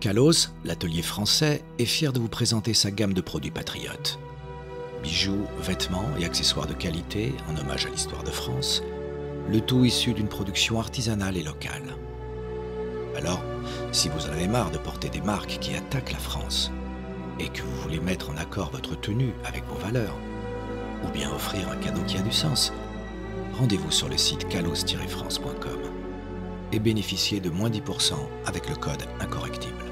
Kalos, l'atelier français, est fier de vous présenter sa gamme de produits patriotes. Bijoux, vêtements et accessoires de qualité en hommage à l'histoire de France, le tout issu d'une production artisanale et locale. Alors, si vous en avez marre de porter des marques qui attaquent la France et que vous voulez mettre en accord votre tenue avec vos valeurs, ou bien offrir un cadeau qui a du sens, rendez-vous sur le site calos-france.com et bénéficiez de moins 10% avec le code incorrectible.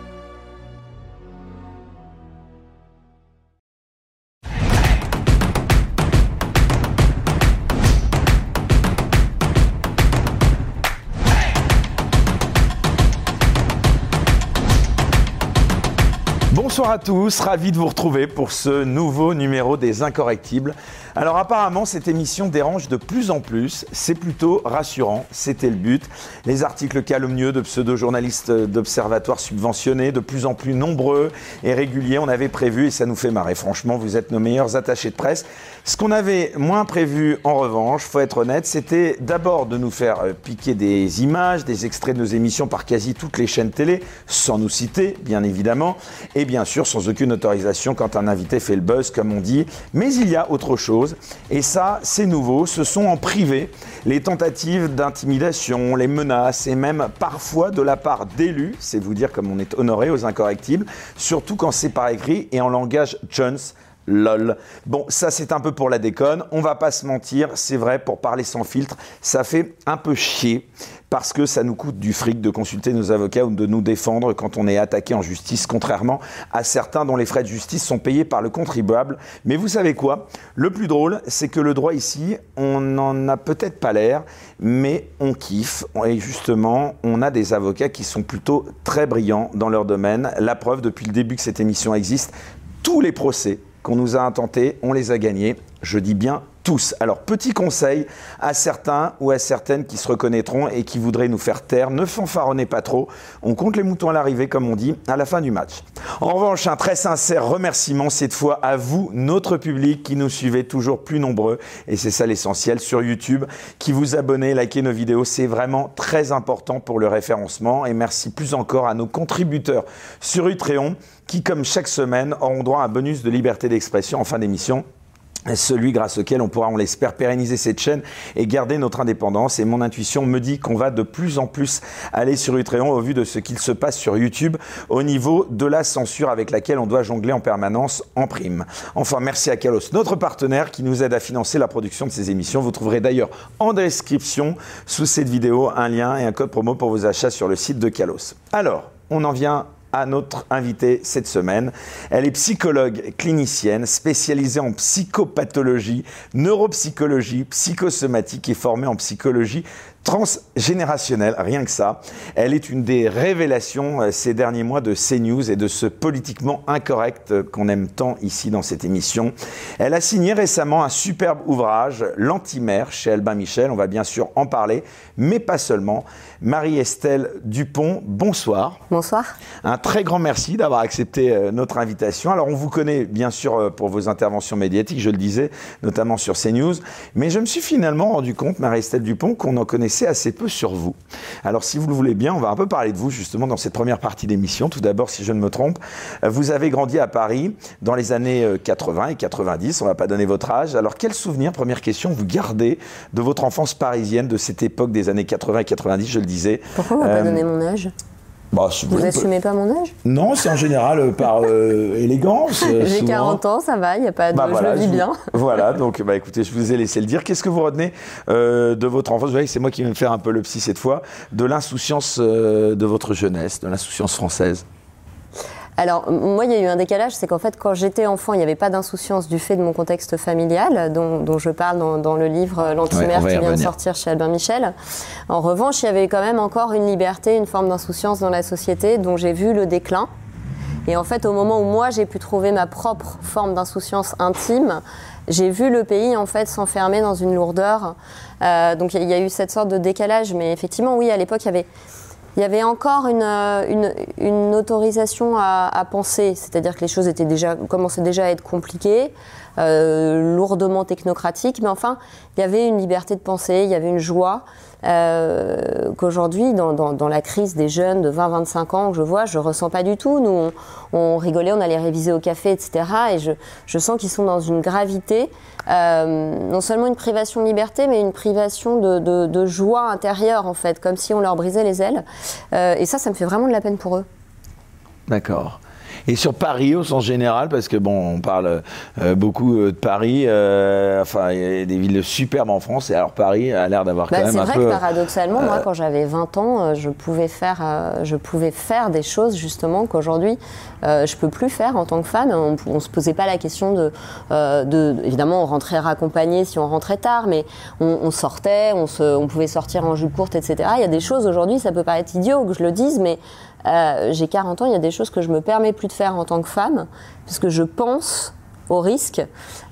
Bonsoir à tous, ravi de vous retrouver pour ce nouveau numéro des Incorrectibles. Alors apparemment cette émission dérange de plus en plus, c'est plutôt rassurant, c'était le but. Les articles calomnieux de pseudo-journalistes d'observatoires subventionnés, de plus en plus nombreux et réguliers, on avait prévu et ça nous fait marrer. Franchement, vous êtes nos meilleurs attachés de presse. Ce qu'on avait moins prévu en revanche, faut être honnête, c'était d'abord de nous faire euh, piquer des images, des extraits de nos émissions par quasi toutes les chaînes télé, sans nous citer, bien évidemment, et bien sûr sans aucune autorisation quand un invité fait le buzz, comme on dit. Mais il y a autre chose, et ça, c'est nouveau, ce sont en privé les tentatives d'intimidation, les menaces, et même parfois de la part d'élus, c'est vous dire comme on est honoré aux incorrectibles, surtout quand c'est par écrit et en langage Jones lol. Bon, ça c'est un peu pour la déconne, on va pas se mentir, c'est vrai, pour parler sans filtre, ça fait un peu chier parce que ça nous coûte du fric de consulter nos avocats ou de nous défendre quand on est attaqué en justice, contrairement à certains dont les frais de justice sont payés par le contribuable. Mais vous savez quoi? Le plus drôle, c'est que le droit ici, on n'en a peut-être pas l'air, mais on kiffe. Et justement, on a des avocats qui sont plutôt très brillants dans leur domaine. La preuve, depuis le début que cette émission existe, tous les procès qu'on nous a intentés, on les a gagnés. Je dis bien Alors, petit conseil à certains ou à certaines qui se reconnaîtront et qui voudraient nous faire taire, ne fanfaronnez pas trop. On compte les moutons à l'arrivée, comme on dit, à la fin du match. En revanche, un très sincère remerciement cette fois à vous, notre public, qui nous suivez toujours plus nombreux, et c'est ça l'essentiel, sur YouTube, qui vous abonnez, likez nos vidéos, c'est vraiment très important pour le référencement. Et merci plus encore à nos contributeurs sur Utréon, qui, comme chaque semaine, auront droit à un bonus de liberté d'expression en fin d'émission celui grâce auquel on pourra, on l'espère, pérenniser cette chaîne et garder notre indépendance. Et mon intuition me dit qu'on va de plus en plus aller sur Utréon au vu de ce qu'il se passe sur YouTube au niveau de la censure avec laquelle on doit jongler en permanence en prime. Enfin, merci à Kalos, notre partenaire qui nous aide à financer la production de ces émissions. Vous trouverez d'ailleurs en description sous cette vidéo un lien et un code promo pour vos achats sur le site de Kalos. Alors, on en vient à notre invitée cette semaine. Elle est psychologue clinicienne spécialisée en psychopathologie, neuropsychologie, psychosomatique et formée en psychologie transgénérationnelle, rien que ça. Elle est une des révélations euh, ces derniers mois de CNews et de ce politiquement incorrect euh, qu'on aime tant ici dans cette émission. Elle a signé récemment un superbe ouvrage, L'antimère, chez Albin Michel. On va bien sûr en parler, mais pas seulement. Marie-Estelle Dupont, bonsoir. Bonsoir. Un très grand merci d'avoir accepté euh, notre invitation. Alors, on vous connaît bien sûr pour vos interventions médiatiques, je le disais, notamment sur CNews, mais je me suis finalement rendu compte, Marie-Estelle Dupont, qu'on en connaissait assez peu sur vous. Alors, si vous le voulez bien, on va un peu parler de vous justement dans cette première partie d'émission. Tout d'abord, si je ne me trompe, euh, vous avez grandi à Paris dans les années 80 euh, et 90. On ne va pas donner votre âge. Alors, quel souvenir, première question, vous gardez de votre enfance parisienne de cette époque des années 80 et 90, je le disais Pourquoi on ne va pas euh, donner mon âge bah, vous n'assumez pas mon âge Non, c'est en général euh, par euh, élégance. J'ai 40 ans, ça va, il n'y a pas de. Bah, voilà, je vis bien. voilà, donc bah, écoutez, je vous ai laissé le dire. Qu'est-ce que vous retenez de votre enfance? Vous voyez, c'est moi qui vais me faire un peu le psy cette fois, de l'insouciance de votre jeunesse, de l'insouciance française. Alors, moi, il y a eu un décalage, c'est qu'en fait, quand j'étais enfant, il n'y avait pas d'insouciance du fait de mon contexte familial, dont, je parle dans, le livre L'antimère qui vient de sortir chez Albin Michel. En revanche, il y avait quand même encore une liberté, une forme d'insouciance dans la société dont j'ai vu le déclin. Et en fait, au moment où moi, j'ai pu trouver ma propre forme d'insouciance intime, j'ai vu le pays en fait s'enfermer dans une lourdeur. Euh, donc il y, a eu cette sorte de décalage, mais effectivement, oui, à l'époque, il y avait il y avait encore une, euh, autorisation à, penser, c'est-à-dire que les choses commençaient déjà à être compliquées, euh, lourdement technocratiques, mais enfin, il y avait une liberté de penser, il y avait une joie. Euh, qu'aujourd'hui, dans, la crise des jeunes de 20-25 ans que je vois, je ressens pas du tout. Nous, on, rigolait, on allait réviser au café, etc. Et je, sens qu'ils sont dans une gravité, euh, non seulement une privation de liberté, mais une privation de, joie intérieure, en fait, comme si on leur brisait les ailes. Euh, et ça, ça me fait vraiment de la peine pour eux. D'accord. Et sur Paris au sens général, parce que bon, on parle euh, beaucoup euh, de Paris, euh, enfin, il y a des villes superbes en France, et alors Paris a l'air d'avoir bah, quand même un peu... C'est vrai que paradoxalement, moi, quand j'avais 20 ans, je pouvais faire, je pouvais faire des choses justement qu'aujourd'hui, je peux plus faire en tant que femme. On, ne se posait pas la question de, de, évidemment, on rentrait raccompagné si on rentrait tard, mais on, sortait, on, se, on pouvait sortir en jupe courte, etc. Il y a des choses aujourd'hui, ça peut paraître idiot que je le dise, mais euh, j'ai 40 ans, il y a des choses que je me permets plus de faire en tant que femme, parce que je pense au risque,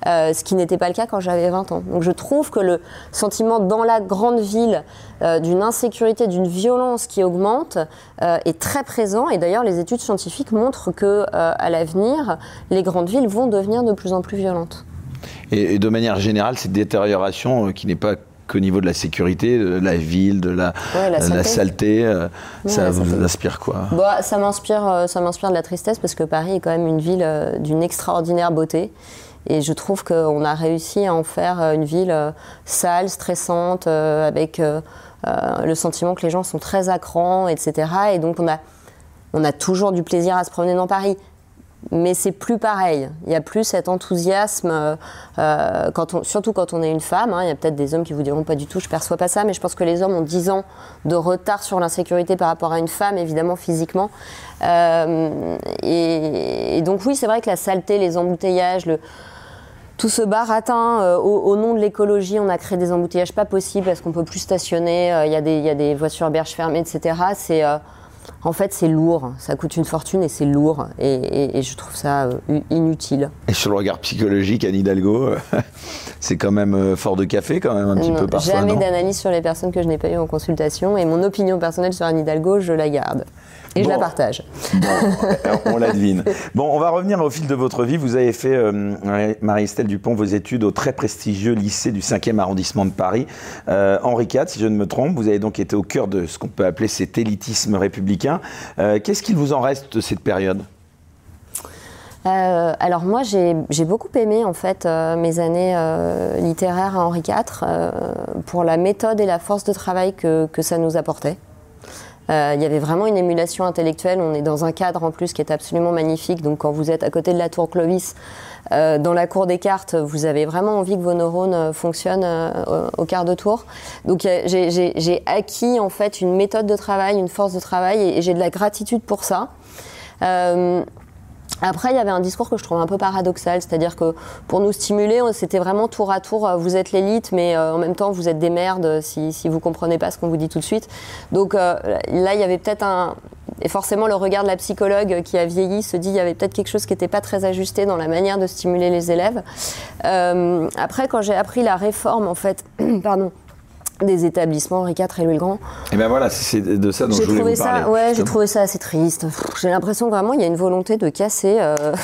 euh, ce qui n'était pas le cas quand j'avais 20 ans. Donc je trouve que le sentiment dans la grande ville euh, d'une insécurité, d'une violence qui augmente est très présent. Et d'ailleurs, les études scientifiques montrent que à l'avenir, les grandes villes vont devenir de plus en plus violentes. Et, de manière générale, cette détérioration qui n'est pas qu'au niveau de la sécurité, de la ville, de la, la saleté, euh, ça vous inspire quoi bah, Ça m'inspire euh, ça m'inspire de la tristesse parce que Paris est quand même une ville euh, d'une extraordinaire beauté. Et je trouve qu'on a réussi à en faire une ville sale, stressante, avec le sentiment que les gens sont très à cran, etc. Et donc on a, on a toujours du plaisir à se promener dans Paris mais c'est plus pareil. Il y a plus cet enthousiasme, euh, euh, surtout quand on est une femme. Hein. il y a peut-être des hommes qui vous diront pas du tout, je perçois pas ça, mais je pense que les hommes ont 10 ans de retard sur l'insécurité par rapport à une femme, évidemment physiquement. Euh, et, donc oui, c'est vrai que la saleté, les embouteillages, tout ce baratin au, nom de l'écologie, on a créé des embouteillages pas possibles parce qu'on peut plus stationner, il y, y, a des voitures berges fermées, etc. C'est en fait, c'est lourd, ça coûte une fortune et c'est lourd, et, je trouve ça euh, inutile. Et sur le regard psychologique, Anne Hidalgo, c'est quand même euh, fort de café, quand même, un petit peu parfois. Jamais d'analyse sur les personnes que je n'ai pas eues en consultation, et mon opinion personnelle sur Anne Hidalgo, je la garde. Et je la partage. on la devine. Bon, on va revenir au fil de votre vie. Vous avez fait, euh, Marie-Estelle Dupont, vos études au très prestigieux lycée du 5e arrondissement de Paris, euh, Henri IV, si je ne me trompe. Vous avez donc été au cœur de ce qu'on peut appeler cet élitisme républicain. Euh, qu'est-ce qu'il vous en reste de cette période? Alors moi j'ai beaucoup aimé en fait mes années littéraires à Henri IV pour la méthode et la force de travail que, que ça nous apportait. Euh, il y avait vraiment une émulation intellectuelle. On est dans un cadre en plus qui est absolument magnifique. Donc quand vous êtes à côté de la tour Clovis, euh, dans la cour des cartes, vous avez vraiment envie que vos neurones euh, fonctionnent au quart de tour. Donc j'ai acquis en fait une méthode de travail, une force de travail, et, et j'ai de la gratitude pour ça. Après, il y avait un discours que je trouve un peu paradoxal, c'est-à-dire que pour nous stimuler, c'était vraiment tour à tour, euh, vous êtes l'élite, mais euh, en même temps, vous êtes des merdes si, si vous comprenez pas ce qu'on vous dit tout de suite. Donc euh, là, il y avait peut-être un... Et forcément, le regard de la psychologue qui a vieilli se dit il y avait peut-être quelque chose qui n'était pas très ajusté dans la manière de stimuler les élèves. après, quand j'ai appris la réforme, en fait, pardon, des établissements Henri IV et Louis le Grand. Et ben voilà, c'est de ça dont je voulais vous parler. Ouais, j'ai trouvé ça assez triste. J'ai l'impression vraiment il y a une volonté de casser euh,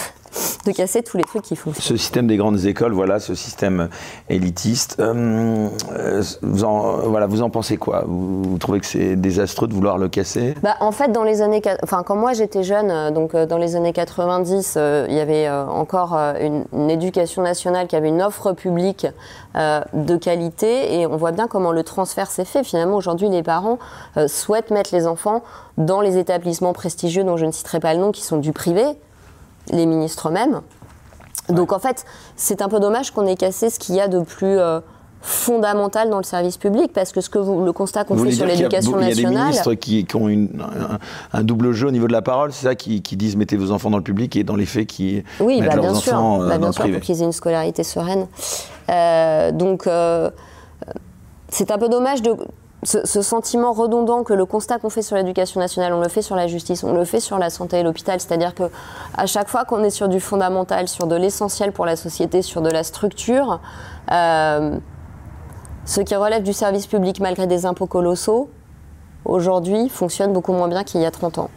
de casser tous les trucs qui fonctionnent. Ce système des grandes écoles, voilà, ce système élitiste, euh, euh, vous, en, voilà, vous en pensez quoi? Vous, trouvez que c'est désastreux de vouloir le casser? Bah, En fait, dans les années, enfin, quand moi j'étais jeune, euh, donc dans les années 90, il y avait encore une, une, éducation nationale qui avait une offre publique de qualité et on voit bien comment le transfert s'est fait. Finalement, aujourd'hui, les parents souhaitent mettre les enfants dans les établissements prestigieux dont je ne citerai pas le nom, qui sont du privé, les ministres eux-mêmes. Donc en fait, c'est un peu dommage qu'on ait cassé ce qu'il y a de plus euh, fondamental dans le service public, parce que ce que vous, le constat qu'on fait sur l'éducation nationale. Il y a des ministres qui, ont un, double jeu au niveau de la parole, c'est ça, qui, disent mettez vos enfants dans le public et dans les faits qui oui, mettent bah, leurs bien sûr, enfants bah, bien sûr, pour qu'ils aient une scolarité sereine. Euh, donc euh, c'est un peu dommage de ce, sentiment redondant que le constat qu'on fait sur l'éducation nationale, on le fait sur la justice, on le fait sur la santé et l'hôpital, c'est-à-dire que à chaque fois qu'on est sur du fondamental, sur de l'essentiel pour la société, sur de la structure, euh, ce qui relève du service public malgré des impôts colossaux, aujourd'hui fonctionne beaucoup moins bien qu'il y a 30 ans.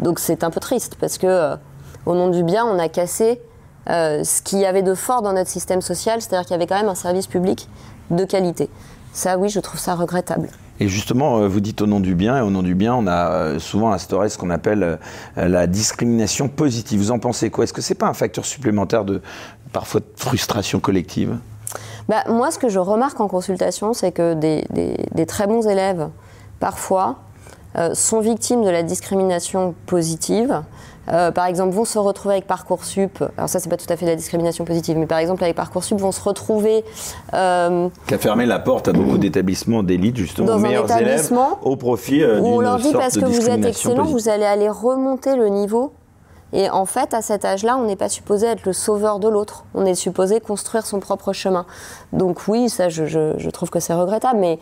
Donc c'est un peu triste parce que euh, au nom du bien, on a cassé euh, ce qu'il y avait de fort dans notre système social, c'est-à-dire qu'il y avait quand même un service public de qualité. Ça, oui, je trouve ça regrettable. Et justement, euh, vous dites au nom du bien, et au nom du bien, on a euh, souvent instauré ce qu'on appelle euh, la discrimination positive. Vous en pensez quoi? Est-ce que ce n'est pas un facteur supplémentaire de parfois de frustration collective? Bah, Moi, ce que je remarque en consultation, c'est que des, très bons élèves, parfois, sont victimes de la discrimination positive euh, par exemple, vont se retrouver avec Parcoursup. Alors ça, c'est pas tout à fait la discrimination positive, mais par exemple avec Parcoursup, vont se retrouver. Euh, qui a fermé la porte à beaucoup d'établissements d'élite, justement, dans aux meilleurs élèves, au profit euh, Où on leur dit parce que vous êtes excellent, vous allez aller remonter le niveau. Et en fait, à cet âge-là, on n'est pas supposé être le sauveur de l'autre. On est supposé construire son propre chemin. Donc oui, ça, je, je trouve que c'est regrettable, mais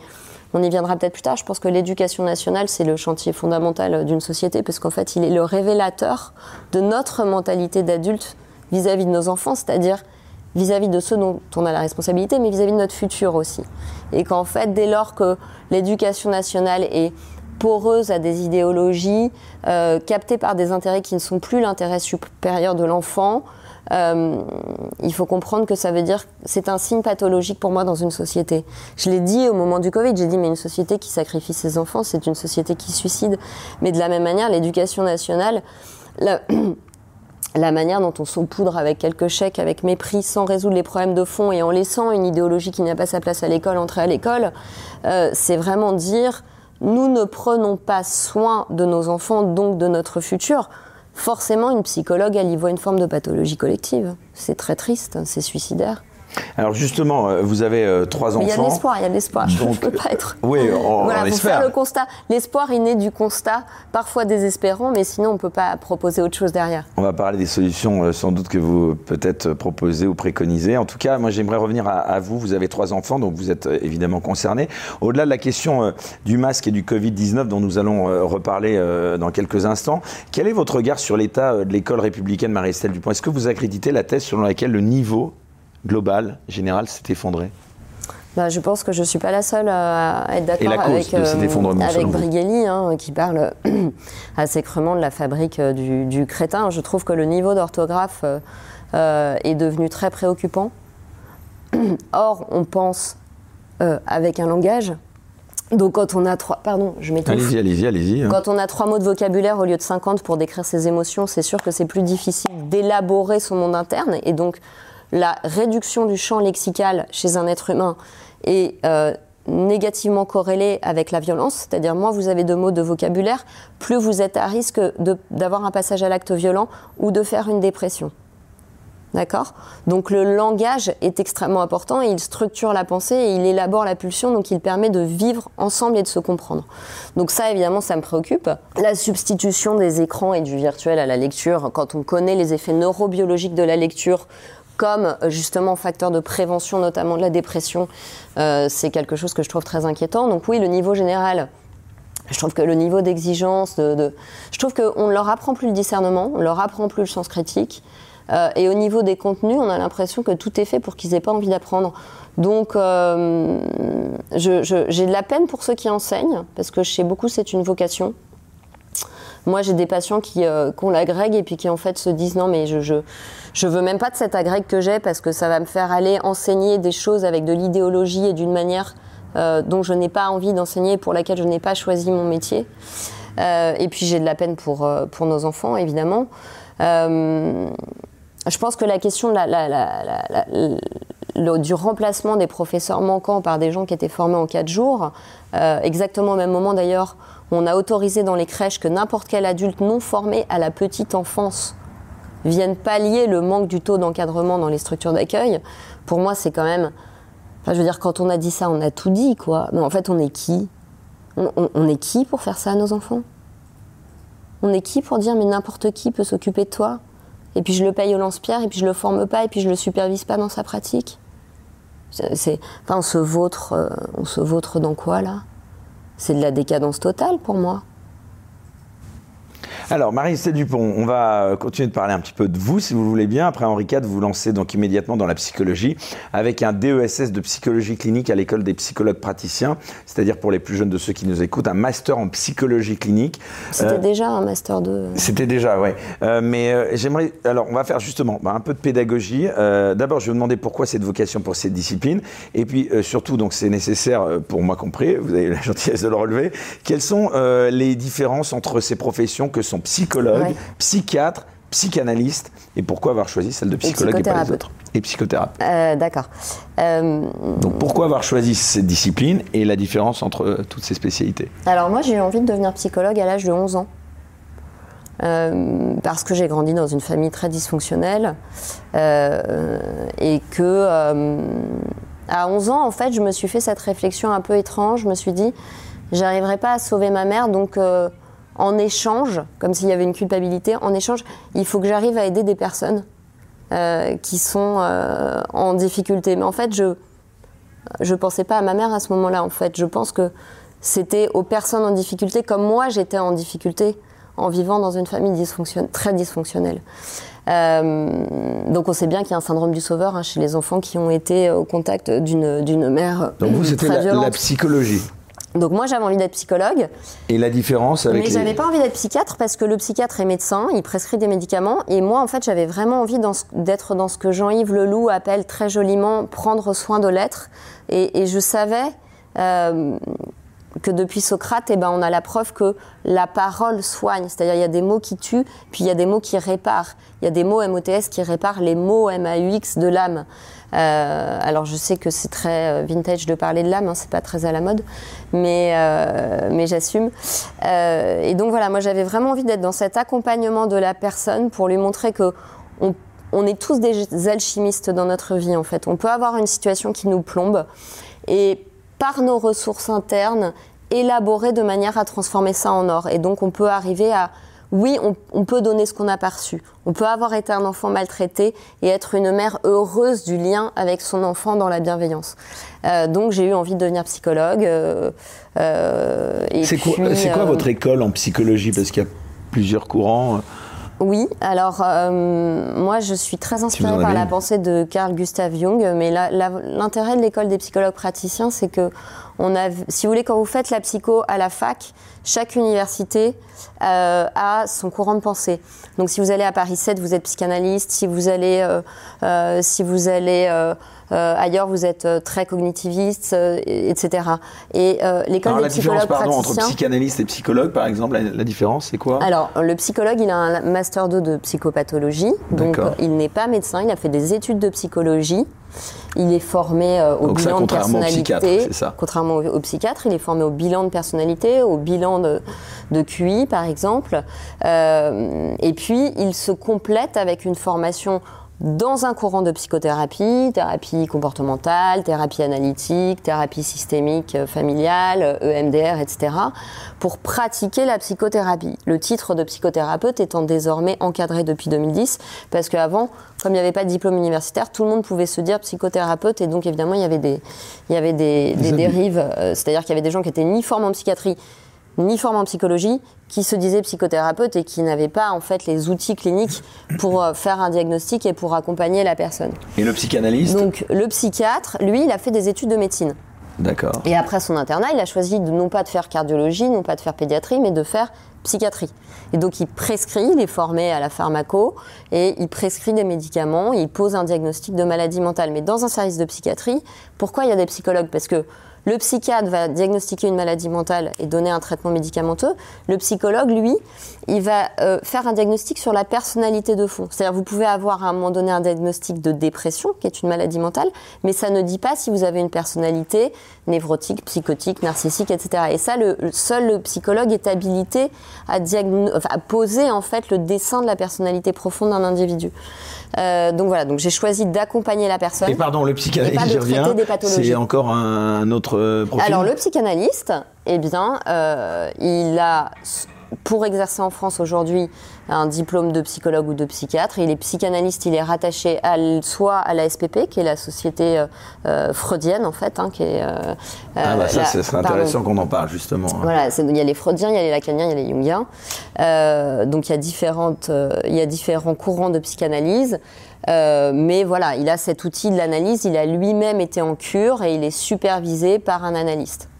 on y viendra peut-être plus tard. Je pense que l'éducation nationale, c'est le chantier fondamental d'une société, parce qu'en fait, il est le révélateur de notre mentalité d'adulte vis-à-vis de nos enfants, c'est-à-dire vis-à-vis de ceux dont on a la responsabilité, mais vis-à-vis de notre futur aussi. Et qu'en fait, dès lors que l'éducation nationale est poreuse à des idéologies, euh, captée par des intérêts qui ne sont plus l'intérêt supérieur de l'enfant, euh, il faut comprendre que ça veut dire c'est un signe pathologique pour moi dans une société. Je l'ai dit au moment du Covid, j'ai dit mais une société qui sacrifie ses enfants, c'est une société qui suicide. Mais de la même manière, l'éducation nationale, la, manière dont on saupoudre avec quelques chèques, avec mépris, sans résoudre les problèmes de fond et en laissant une idéologie qui n'a pas sa place à l'école entrer à l'école, euh, c'est vraiment dire nous ne prenons pas soin de nos enfants, donc de notre futur forcément, une psychologue, elle y voit une forme de pathologie collective. C'est très triste, c'est suicidaire. Alors justement, euh, vous avez euh, trois enfants. Il y a de l'espoir, il y a de l'espoir. Je ne peux pas être. Oui, on, voilà, on faire le constat. L'espoir, il naît du constat, parfois désespérant, mais sinon on ne peut pas proposer autre chose derrière. On va parler des solutions, euh, sans doute que vous peut-être proposez ou préconisez. En tout cas, moi j'aimerais revenir à, vous. Vous avez trois enfants, donc vous êtes évidemment concerné. Au-delà de la question du masque et du Covid-19, dont nous allons reparler dans quelques instants, quel est votre regard sur l'état de l'école républicaine Marie-Estelle Dupont? Est-ce que vous accréditez la thèse selon laquelle le niveau global, général, s'est effondré bah, je pense que je ne suis pas la seule à être d'accord avec, euh, avec Brigelli, hein, qui parle assez crûment de la fabrique euh, du, crétin. Je trouve que le niveau d'orthographe euh, est devenu très préoccupant. Or, on pense avec un langage. Donc quand on a trois, pardon, je m'étouffe. Allez-y, allez-y, allez-y. Hein. Quand on a trois mots de vocabulaire au lieu de 50 pour décrire ses émotions, c'est sûr que c'est plus difficile d'élaborer son monde interne et donc la réduction du champ lexical chez un être humain est euh, négativement corrélée avec la violence, c'est-à-dire moins vous avez de mots de vocabulaire, plus vous êtes à risque d'avoir un passage à l'acte violent ou de faire une dépression. D'accord? Donc le langage est extrêmement important et il structure la pensée et il élabore la pulsion, donc il permet de vivre ensemble et de se comprendre. Donc ça, évidemment, ça me préoccupe. La substitution des écrans et du virtuel à la lecture, quand on connaît les effets neurobiologiques de la lecture, comme euh, justement facteur de prévention, notamment de la dépression, euh, c'est quelque chose que je trouve très inquiétant. Donc oui, le niveau général, je trouve que le niveau d'exigence, de, je trouve qu'on ne leur apprend plus le discernement, on ne leur apprend plus le sens critique. Euh, et au niveau des contenus, on a l'impression que tout est fait pour qu'ils n'aient pas envie d'apprendre. Donc, j'ai de la peine pour ceux qui enseignent, parce que chez beaucoup, c'est une vocation. Moi, j'ai des patients qui, ont la grecque et puis qui en fait se disent non, mais je, je veux même pas de cette agrègue que j'ai parce que ça va me faire aller enseigner des choses avec de l'idéologie et d'une manière euh, dont je n'ai pas envie d'enseigner, pour laquelle je n'ai pas choisi mon métier. Euh, et puis j'ai de la peine pour, euh, nos enfants, évidemment. je pense que la question du remplacement des professeurs manquants par des gens qui étaient formés en quatre jours, exactement au même moment d'ailleurs, on a autorisé dans les crèches que n'importe quel adulte non formé à la petite enfance viennent pallier le manque du taux d'encadrement dans les structures d'accueil, pour moi, c'est quand même. Je veux dire, quand on a dit ça, on a tout dit, quoi. Mais en fait, on est qui? On, est qui pour faire ça à nos enfants? On est qui pour dire, mais n'importe qui peut s'occuper de toi? Et puis je le paye au lance-pierre, et puis je le forme pas, et puis je le supervise pas dans sa pratique? Enfin, on se vautre, euh, on se vautre dans quoi là? C'est de la décadence totale pour moi. Alors, Marie-Estelle Dupont, on va continuer de parler un petit peu de vous, si vous voulez bien. Après Henri IV, vous vous lancez donc immédiatement dans la psychologie avec un DESS de psychologie clinique à l'école des psychologues praticiens, c'est-à-dire pour les plus jeunes de ceux qui nous écoutent, un master en psychologie clinique. C'était euh, déjà un master 2. C'était déjà, oui. Euh, mais euh, j'aimerais. Alors, on va faire justement bah, un peu de pédagogie. D'abord, je vais vous demander pourquoi cette vocation pour cette discipline. Et puis, surtout, donc c'est nécessaire, pour moi compris, vous avez la gentillesse de le relever, quelles sont les différences entre ces professions que sont psychologue, psychiatre, psychanalyste, et pourquoi avoir choisi celle de psychologue et, pas les autres Et psychothérapeute. Euh, d'accord. Euh, Donc pourquoi avoir choisi cette discipline et la différence entre euh, toutes ces spécialités? Alors moi j'ai eu envie de devenir psychologue à l'âge de 11 ans. parce que j'ai grandi dans une famille très dysfonctionnelle et que à 11 ans en fait je me suis fait cette réflexion un peu étrange. Je me suis dit j'arriverai pas à sauver ma mère donc en échange, comme s'il y avait une culpabilité, en échange, il faut que j'arrive à aider des personnes euh, qui sont euh, en difficulté. Mais en fait, je ne pensais pas à ma mère à ce moment-là. En fait, je pense que c'était aux personnes en difficulté, comme moi j'étais en difficulté en vivant dans une famille très dysfonctionnelle. Euh, donc on sait bien qu'il y a un syndrome du sauveur hein, chez les enfants qui ont été au contact d'une mère. Donc vous, c'était la psychologie donc moi j'avais envie d'être psychologue. Et la différence avec Mais j'avais pas envie d'être psychiatre parce que le psychiatre est médecin, il prescrit des médicaments et moi en fait j'avais vraiment envie d'être dans ce que Jean-Yves Leloup appelle très joliment prendre soin de l'être et, je savais euh, que depuis Socrate, eh ben, on a la preuve que la parole soigne. C'est-à-dire, il y a des mots qui tuent, puis il y a des mots qui réparent. Il y a des mots MOTS qui réparent les mots MAUX de l'âme. Euh, alors je sais que c'est très euh, vintage de parler de l'âme, hein, c'est pas très à la mode, mais, euh, mais j'assume. et donc voilà, moi j'avais vraiment envie d'être dans cet accompagnement de la personne pour lui montrer que on, est tous des alchimistes dans notre vie en fait. On peut avoir une situation qui nous plombe et par nos ressources internes élaborer de manière à transformer ça en or. Et donc on peut arriver à oui, on, peut donner ce qu'on a perçu. On peut avoir été un enfant maltraité et être une mère heureuse du lien avec son enfant dans la bienveillance. Euh, donc j'ai eu envie de devenir psychologue. Euh, euh, c'est quoi, votre école en psychologie? Parce qu'il y a plusieurs courants. Oui, alors moi je suis très inspirée par la pensée de Carl Gustav Jung, mais l'intérêt de l'école des psychologues praticiens, c'est que on a, si vous voulez, quand vous faites la psycho à la fac, chaque université euh, a son courant de pensée. Donc si vous allez à Paris 7, vous êtes psychanalyste. Si vous allez, euh, euh, si vous allez ailleurs, vous êtes très cognitiviste, etc. Et l'école des la différence, pardon, entre psychanalyste et psychologue, par exemple, la, différence, c'est quoi? Alors, le psychologue, il a un master 2 de psychopathologie. Donc, il n'est pas médecin, il a fait des études de psychologie. Il est formé euh, au bilan de personnalité. contrairement au, psychiatre, il est formé au bilan de personnalité, au bilan de, QI par exemple. Euh, et puis il se complète avec une formation dans un courant de psychothérapie, thérapie comportementale, thérapie analytique, thérapie systémique euh, familiale, EMDR, etc., pour pratiquer la psychothérapie. Le titre de psychothérapeute étant désormais encadré depuis 2010, parce qu'avant, comme il n'y avait pas de diplôme universitaire, tout le monde pouvait se dire psychothérapeute, et donc évidemment, il y avait des, il y avait des, dérives, euh, c'est-à-dire qu'il y avait des gens qui étaient ni formés en psychiatrie, ni formés en psychologie, qui se disaient psychothérapeutes et qui n'avaient pas en fait les outils cliniques pour euh, faire un diagnostic et pour accompagner la personne. Et le psychanalyste Donc le psychiatre, lui, il a fait des études de médecine. D'accord. Et après son internat, il a choisi de, non pas de faire cardiologie, non pas de faire pédiatrie, mais de faire psychiatrie. Et donc il prescrit, il est formé à la pharmaco et il prescrit des médicaments, il pose un diagnostic de maladie mentale. Mais dans un service de psychiatrie, pourquoi il y a des psychologues? Parce que le psychiatre va diagnostiquer une maladie mentale et donner un traitement médicamenteux. Le psychologue, lui, il va euh, faire un diagnostic sur la personnalité de fond. C'est-à-dire, vous pouvez avoir à un moment donné un diagnostic de dépression, qui est une maladie mentale, mais ça ne dit pas si vous avez une personnalité névrotique, psychotique, narcissique, etc. Et ça, le, seul le psychologue est habilité à, à poser en fait le dessin de la personnalité profonde d'un individu. Euh, donc voilà, donc j'ai choisi d'accompagner la personne. Et pardon, le psychanalyste, je reviens, c'est encore un, autre euh, profil Alors le psychanalyste, eh bien, euh, il a pour exercer en France aujourd'hui un diplôme de psychologue ou de psychiatre. Il est psychanalyste, il est rattaché à, soit à la SPP, qui est la société euh, euh, freudienne en fait, hein, qui est. Euh, ah bah ça, c'est intéressant qu'on en parle justement. Hein. Voilà, il y a les freudiens, il y a les lacaniens, il y a les jungiens. donc il y a différentes, il y a différents courants de psychanalyse. mais voilà, il a cet outil de l'analyse, il a lui-même été en cure et il est supervisé par un analyste.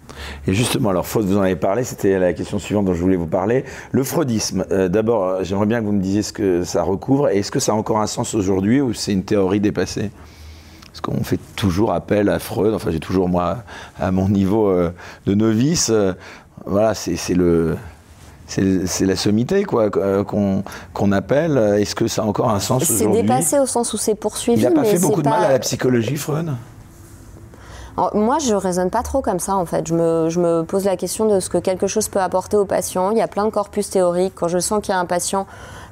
Et justement, alors Faust, vous en avez parlé, c'était la question suivante dont je voulais vous parler. Le freudisme, euh, d'abord, euh, j'aimerais bien que vous me disiez ce que ça recouvre. Et est-ce que ça a encore un sens aujourd'hui ou c'est une théorie dépassée? Parce qu'on fait toujours appel à Freud, enfin j'ai toujours moi, à mon niveau euh, de novice, voilà, c'est le c'est la sommité quoi qu'on appelle. Est-ce que ça a encore un sens aujourd'hui? C'est dépassé au sens où c'est poursuivi. Il n'a pas fait beaucoup de mal à la psychologie, Freud? Moi, je raisonne pas trop comme ça, en fait. Je me, je me, pose la question de ce que quelque chose peut apporter au patient. Il y a plein de corpus théoriques. Quand je sens qu'il y a un patient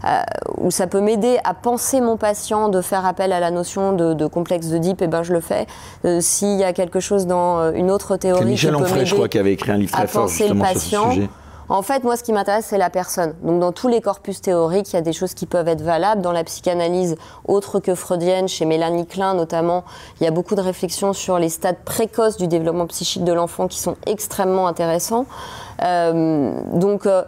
euh, où ça peut m'aider à penser mon patient, de faire appel à la notion de, complexe de Deep, et eh ben je le fais. Euh, s'il y a quelque chose dans euh, une autre théorie Michel qui Onfray, je crois, qui avait écrit un livre très fort justement sur ce sujet. En fait, moi, ce qui m'intéresse, c'est la personne. Donc, dans tous les corpus théoriques, il y a des choses qui peuvent être valables. Dans la psychanalyse, autre que freudienne, chez Mélanie Klein notamment, il y a beaucoup de réflexions sur les stades précoces du développement psychique de l'enfant qui sont extrêmement intéressants. Euh, donc, euh,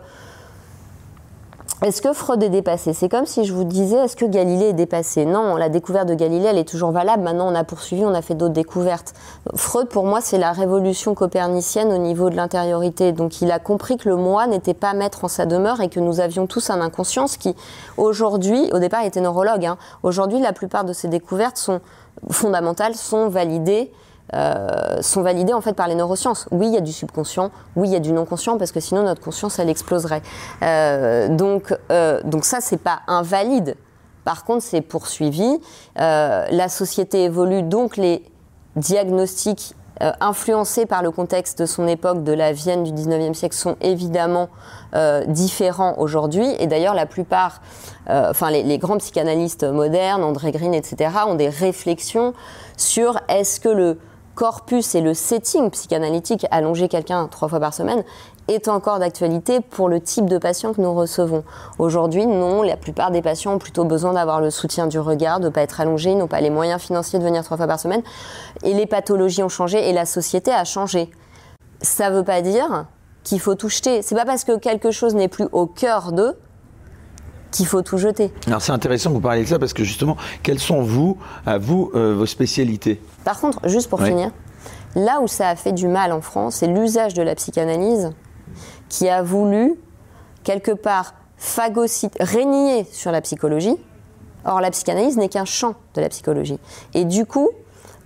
est-ce que Freud est dépassé? C'est comme si je vous disais, est-ce que Galilée est dépassé? Non, la découverte de Galilée, elle est toujours valable. Maintenant, on a poursuivi, on a fait d'autres découvertes. Freud, pour moi, c'est la révolution copernicienne au niveau de l'intériorité. Donc, il a compris que le moi n'était pas maître en sa demeure et que nous avions tous un inconscience qui, aujourd'hui, au départ, était neurologue. Hein. Aujourd'hui, la plupart de ces découvertes sont fondamentales, sont validées euh, sont validées en fait par les neurosciences. Oui, il y a du subconscient, oui, il y a du non-conscient, parce que sinon notre conscience, elle exploserait. Euh, donc, euh, donc ça, c'est pas invalide. Par contre, c'est poursuivi. la société évolue, donc les diagnostics influencés par le contexte de son époque, de la Vienne du 19e siècle, sont évidemment différents aujourd'hui. Et d'ailleurs, la plupart, enfin les, grands psychanalystes modernes, André Green, etc., ont des réflexions sur est-ce que le corpus et le setting psychanalytique, allonger quelqu'un trois fois par semaine, est encore d'actualité pour le type de patient que nous recevons. Aujourd'hui, non, la plupart des patients ont plutôt besoin d'avoir le soutien du regard, de ne pas être allongés, n'ont pas les moyens financiers de venir trois fois par semaine. Et les pathologies ont changé et la société a changé. Ça ne veut pas dire qu'il faut tout jeter. C'est pas parce que quelque chose n'est plus au cœur d'eux qu'il faut tout jeter. Alors c'est intéressant que vous parliez de ça parce que justement, quelles sont vous, à vous, euh, vos spécialités? Par contre, juste pour finir, là où ça a fait du mal en France, c'est l'usage de la psychanalyse qui a voulu quelque part phagocyter, régner sur la psychologie. Or, la psychanalyse n'est qu'un champ de la psychologie. Et du coup,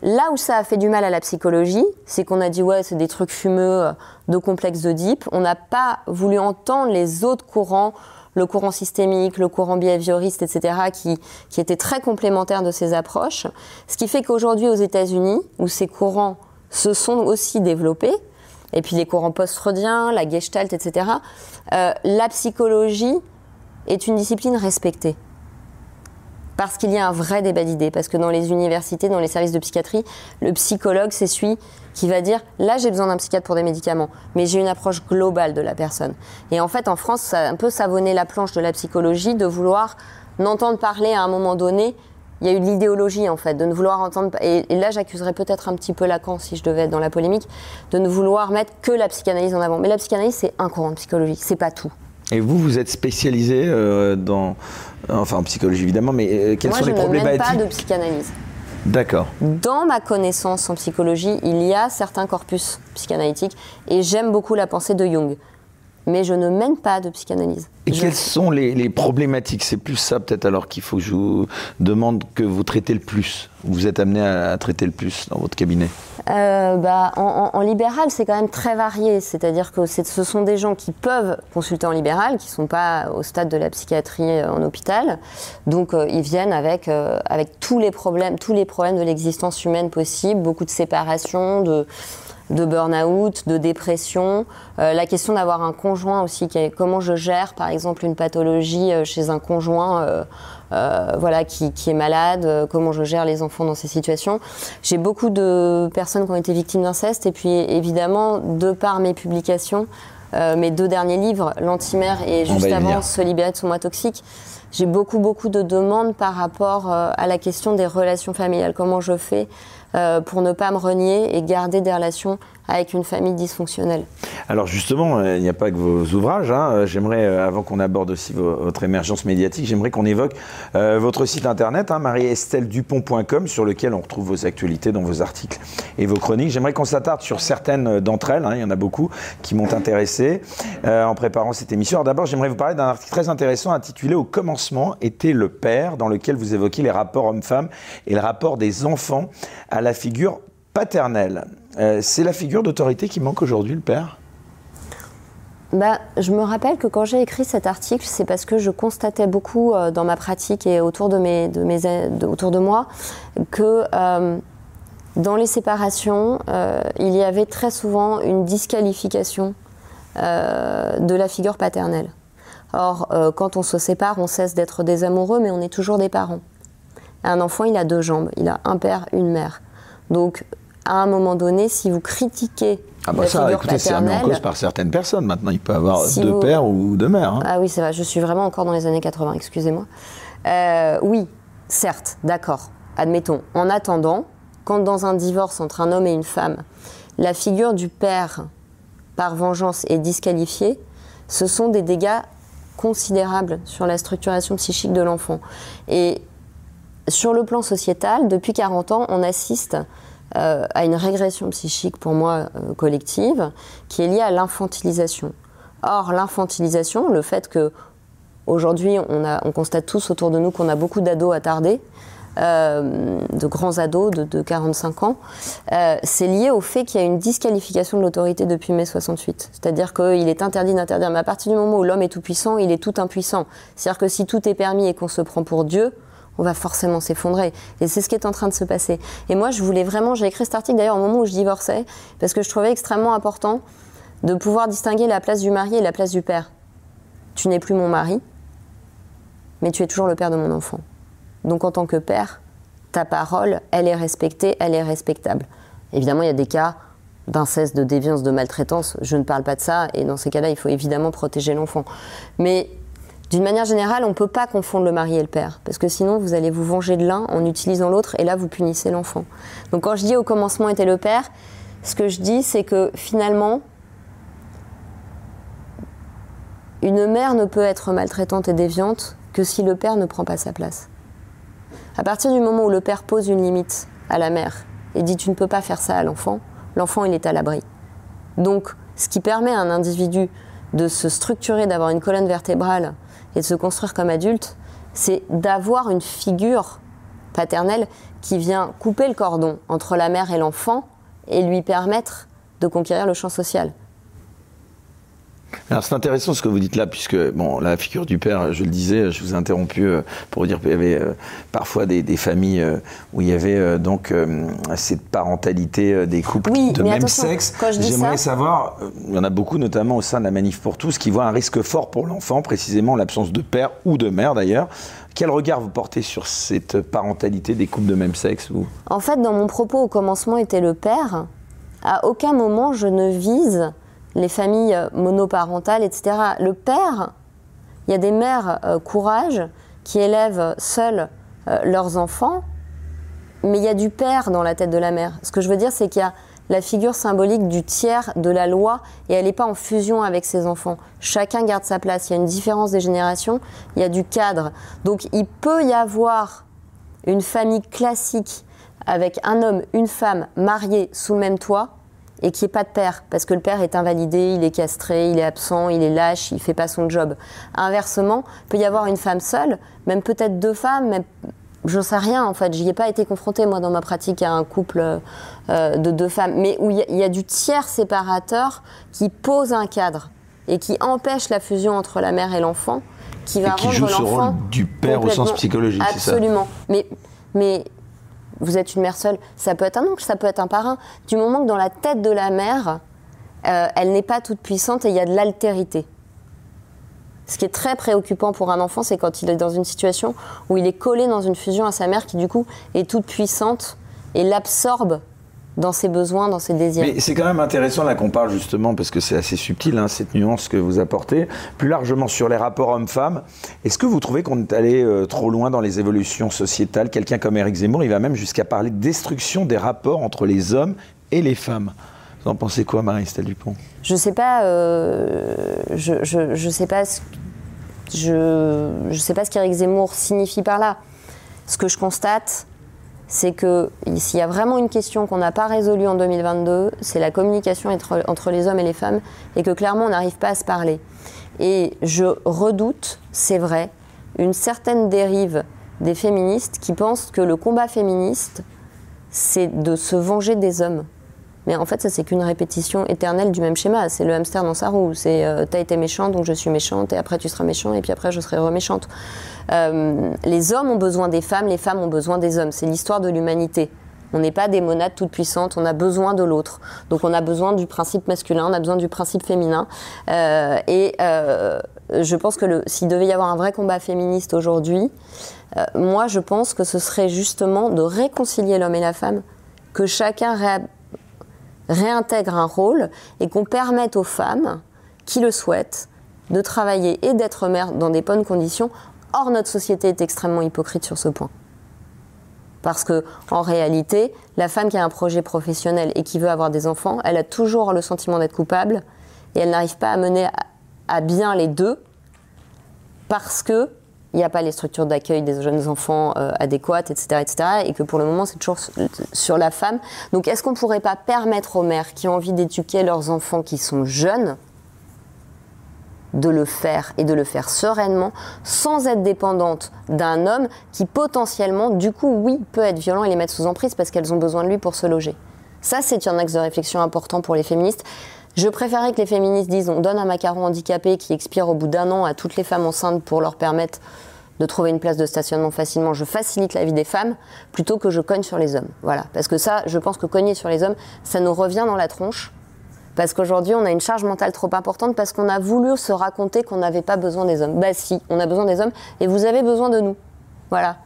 là où ça a fait du mal à la psychologie, c'est qu'on a dit ouais, c'est des trucs fumeux euh, de complexe d'Oedipe. On n'a pas voulu entendre les autres courants le courant systémique, le courant behavioriste, etc., qui, qui étaient très complémentaires de ces approches. Ce qui fait qu'aujourd'hui, aux États-Unis, où ces courants se sont aussi développés, et puis les courants post-freudiens, la gestalt, etc., euh, la psychologie est une discipline respectée. Parce qu'il y a un vrai débat d'idées, parce que dans les universités, dans les services de psychiatrie, le psychologue, celui qui va dire là j'ai besoin d'un psychiatre pour des médicaments, mais j'ai une approche globale de la personne. Et en fait, en France, ça a un peu savonné la planche de la psychologie de vouloir n'entendre parler à un moment donné. Il y a eu de l'idéologie en fait, de ne vouloir entendre. Et, là, j'accuserais peut-être un petit peu Lacan, si je devais être dans la polémique, de ne vouloir mettre que la psychanalyse en avant. Mais la psychanalyse, c'est un courant de psychologie, c'est pas tout. Et vous, vous êtes spécialisé euh, dans, enfin en psychologie évidemment, mais euh, quels sont les problématiques Moi, je ne pas de psychanalyse. D'accord. Dans ma connaissance en psychologie, il y a certains corpus psychanalytiques et j'aime beaucoup la pensée de Jung. Mais je ne mène pas de psychanalyse. Et quelles sont les, problématiques? C'est plus ça peut-être alors qu'il faut que je vous demande que vous traitez le plus. Vous êtes amené à, traiter le plus dans votre cabinet euh, bah, en, libéral, c'est quand même très varié. C'est-à-dire que ce sont des gens qui peuvent consulter en libéral, qui ne sont pas au stade de la psychiatrie euh, en hôpital. Donc euh, ils viennent avec, avec tous les problèmes, tous les problèmes de l'existence humaine possible, beaucoup de séparation, de de burn-out, de dépression. Euh, la question d'avoir un conjoint aussi, qui est, comment je gère par exemple une pathologie euh, chez un conjoint euh, voilà, qui, est malade, comment je gère les enfants dans ces situations. J'ai beaucoup de personnes qui ont été victimes d'inceste et puis évidemment, de par mes publications, mes deux derniers livres, L'antimère et juste avant Se libérer de son moi toxique, j'ai beaucoup, beaucoup de demandes par rapport à la question des relations familiales. Comment je fais pour ne pas me renier et garder des relations avec une famille dysfonctionnelle. Alors justement, euh, il n'y a pas que vos ouvrages. Hein. Euh, j'aimerais, euh, avant qu'on aborde aussi votre émergence médiatique, j'aimerais qu'on évoque votre site internet, hein, marie-estelle-dupont.com, sur lequel on retrouve vos actualités dans vos articles et vos chroniques. J'aimerais qu'on s'attarde sur certaines d'entre elles. Hein. Il y en a beaucoup qui m'ont intéressé en préparant cette émission. Alors d'abord, j'aimerais vous parler d'un article très intéressant intitulé Au commencement était le père, dans lequel vous évoquez les rapports hommes-femmes et le rapport des enfants à la figure paternelle. Euh, c'est la figure d'autorité qui manque aujourd'hui, le père? Bah, je me rappelle que quand j'ai écrit cet article, c'est parce que je constatais beaucoup euh, dans ma pratique et autour de, mes, moi que euh, dans les séparations, il y avait très souvent une disqualification de la figure paternelle. Or, quand on se sépare, on cesse d'être des amoureux, mais on est toujours des parents. Un enfant, il a deux jambes, il a un père, une mère. Donc, à un moment donné, si vous critiquez ah bah ça, écoutez, c'est mis en cause par certaines personnes. Maintenant, il peut avoir deux pères ou deux mères. Hein. Ah oui, c'est vrai. Je suis vraiment encore dans les années 80. Excusez-moi. Euh, oui, certes, d'accord. Admettons. En attendant, quand dans un divorce entre un homme et une femme, la figure du père, par vengeance, est disqualifiée, ce sont des dégâts considérables sur la structuration psychique de l'enfant. Et sur le plan sociétal, depuis 40 ans, on assiste euh, à une régression psychique, pour moi, euh, collective, qui est liée à l'infantilisation. Or, l'infantilisation, le fait que aujourd'hui, on, on, constate tous autour de nous qu'on a beaucoup d'ados attardés, euh, de grands ados de, 45 ans, c'est lié au fait qu'il y a une disqualification de l'autorité depuis mai 68. C'est-à-dire qu'il est interdit d'interdire, mais à partir du moment où l'homme est tout puissant, il est tout impuissant. C'est-à-dire que si tout est permis et qu'on se prend pour Dieu, on va forcément s'effondrer. Et c'est ce qui est en train de se passer. Et moi, je voulais vraiment, j'ai écrit cet article d'ailleurs au moment où je divorçais, parce que je trouvais extrêmement important de pouvoir distinguer la place du mari et la place du père. Tu n'es plus mon mari, mais tu es toujours le père de mon enfant. Donc en tant que père, ta parole, elle est respectée, elle est respectable. Évidemment, il y a des cas d'inceste, de déviance, de maltraitance, je ne parle pas de ça, et dans ces cas-là, il faut évidemment protéger l'enfant. Mais d'une manière générale, on ne peut pas confondre le mari et le père, parce que sinon vous allez vous venger de l'un en utilisant l'autre, et là vous punissez l'enfant. Donc quand je dis au commencement était le père, ce que je dis c'est que finalement, une mère ne peut être maltraitante et déviante que si le père ne prend pas sa place. À partir du moment où le père pose une limite à la mère et dit tu ne peux pas faire ça à l'enfant, l'enfant il est à l'abri. Donc ce qui permet à un individu de se structurer, d'avoir une colonne vertébrale et de se construire comme adulte, c'est d'avoir une figure paternelle qui vient couper le cordon entre la mère et l'enfant et lui permettre de conquérir le champ social. Alors c'est intéressant ce que vous dites là, puisque bon, la figure du père, je le disais, je vous ai interrompu euh, pour vous dire qu'il y avait euh, parfois des, familles euh, où il y avait donc cette parentalité des couples de même sexe. J'aimerais savoir, il y en a beaucoup notamment au sein de la Manif pour tous, qui voient un risque fort pour l'enfant, précisément l'absence de père ou de mère d'ailleurs. Quel regard vous portez sur cette parentalité des couples de même sexe ou... En fait, dans mon propos au commencement était le père. À aucun moment je ne vise les familles euh, monoparentales, etc. Le père, il y a des mères euh, courage qui élèvent seules euh, leurs enfants, mais il y a du père dans la tête de la mère. Ce que je veux dire, c'est qu'il y a la figure symbolique du tiers de la loi et elle n'est pas en fusion avec ses enfants. Chacun garde sa place. Il y a une différence des générations, il y a du cadre. Donc il peut y avoir une famille classique avec un homme, une femme mariés sous le même toit et qu'il n'y ait pas de père, parce que le père est invalidé, il est castré, il est absent, il est lâche, il ne fait pas son job. Inversement, il peut y avoir une femme seule, même peut-être deux femmes, même, j'en sais rien en fait, j'y ai pas été confrontée moi dans ma pratique à un couple euh, de deux femmes, mais où il y, a du tiers séparateur qui pose un cadre et qui empêche la fusion entre la mère et l'enfant, qui va et qui joue ce rôle du père au sens psychologique, c'est ça? Absolument. Mais, mais vous êtes une mère seule, ça peut être un oncle, ça peut être un parrain. Du moment que dans la tête de la mère, euh, elle n'est pas toute puissante et il y a de l'altérité. Ce qui est très préoccupant pour un enfant, c'est quand il est dans une situation où il est collé dans une fusion à sa mère qui du coup est toute puissante et l'absorbe dans ses besoins, dans ses désirs. Mais c'est quand même intéressant là qu'on parle justement, parce que c'est assez subtil, hein, cette nuance que vous apportez, plus largement sur les rapports hommes-femmes. Est-ce que vous trouvez qu'on est allé euh, trop loin dans les évolutions sociétales? Quelqu'un comme Eric Zemmour, il va même jusqu'à parler de destruction des rapports entre les hommes et les femmes. Vous en pensez quoi, Marie-Estelle Dupont? Je sais pas, euh, je, je, sais pas ce, je, je sais pas ce qu'Éric Zemmour signifie par là. Ce que je constate, c'est que s'il y a vraiment une question qu'on n'a pas résolue en 2022, c'est la communication entre, les hommes et les femmes, et que clairement on n'arrive pas à se parler. Et je redoute, c'est vrai, une certaine dérive des féministes qui pensent que le combat féministe, c'est de se venger des hommes. Mais en fait, ça, c'est qu'une répétition éternelle du même schéma. C'est le hamster dans sa roue. C'est euh, t'as été méchant, donc je suis méchante, et après tu seras méchant, et puis après je serai reméchante. Euh, les hommes ont besoin des femmes, les femmes ont besoin des hommes. C'est l'histoire de l'humanité. On n'est pas des monades toutes puissantes, on a besoin de l'autre. Donc on a besoin du principe masculin, on a besoin du principe féminin. Euh, et je pense que s'il devait y avoir un vrai combat féministe aujourd'hui, moi je pense que ce serait justement de réconcilier l'homme et la femme, que chacun réintègre un rôle et qu'on permette aux femmes qui le souhaitent de travailler et d'être mères dans des bonnes conditions Or, notre société est extrêmement hypocrite sur ce point. Parce que, en réalité, la femme qui a un projet professionnel et qui veut avoir des enfants, elle a toujours le sentiment d'être coupable et elle n'arrive pas à mener à bien les deux parce que il n'y a pas les structures d'accueil des jeunes enfants euh, adéquates, etc., etc., et que pour le moment, c'est toujours sur la femme. Donc, est-ce qu'on ne pourrait pas permettre aux mères qui ont envie d'éduquer leurs enfants qui sont jeunes de le faire et de le faire sereinement sans être dépendante d'un homme qui potentiellement, du coup, oui, peut être violent et les mettre sous emprise parce qu'elles ont besoin de lui pour se loger? Ça, c'est un axe de réflexion important pour les féministes. Je préférais que les féministes disent on donne un macaron handicapé qui expire au bout d'un an à toutes les femmes enceintes pour leur permettre de trouver une place de stationnement facilement, je facilite la vie des femmes plutôt que je cogne sur les hommes. Voilà, parce que ça, je pense que cogner sur les hommes, ça nous revient dans la tronche parce qu'aujourd'hui, on a une charge mentale trop importante parce qu'on a voulu se raconter qu'on n'avait pas besoin des hommes. Bah si, on a besoin des hommes et vous avez besoin de nous. Voilà.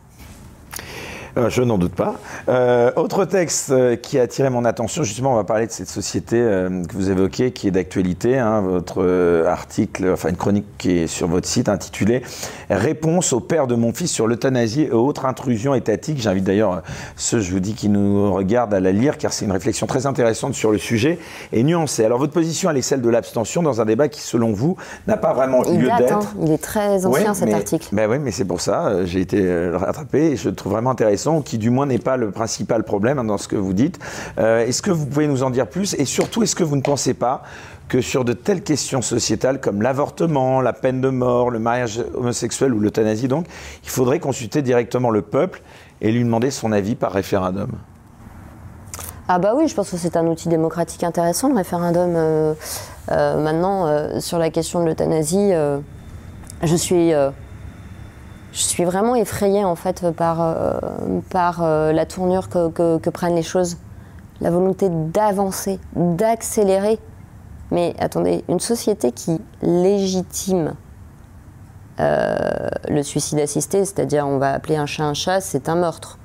Euh, je n'en doute pas. Euh, autre texte euh, qui a attiré mon attention, justement, on va parler de cette société que vous évoquez, qui est d'actualité. Hein, votre article, enfin une chronique qui est sur votre site intitulée Réponse au père de mon fils sur l'euthanasie et autres intrusions étatiques. J'invite d'ailleurs ceux, je vous dis, qui nous regardent à la lire, car c'est une réflexion très intéressante sur le sujet et nuancée. Alors, votre position, elle est celle de l'abstention dans un débat qui, selon vous, n'a pas vraiment lieu d'être. Hein. Il est très ancien, cet article. Ben oui, mais c'est pour ça, j'ai été rattrapé et je le trouve vraiment intéressant qui du moins n'est pas le principal problème hein, dans ce que vous dites. Euh, est-ce que vous pouvez nous en dire plus? Et surtout, est-ce que vous ne pensez pas que sur de telles questions sociétales comme l'avortement, la peine de mort, le mariage homosexuel ou l'euthanasie, donc, il faudrait consulter directement le peuple et lui demander son avis par référendum? Ah bah oui, je pense que c'est un outil démocratique intéressant, le référendum. Euh, euh, maintenant, sur la question de l'euthanasie, je suis je suis vraiment effrayée en fait par, euh, par euh, la tournure que, prennent les choses, la volonté d'avancer, d'accélérer. Mais attendez, une société qui légitime euh, le suicide assisté, c'est-à-dire on va appeler un chat un chat, c'est un meurtre.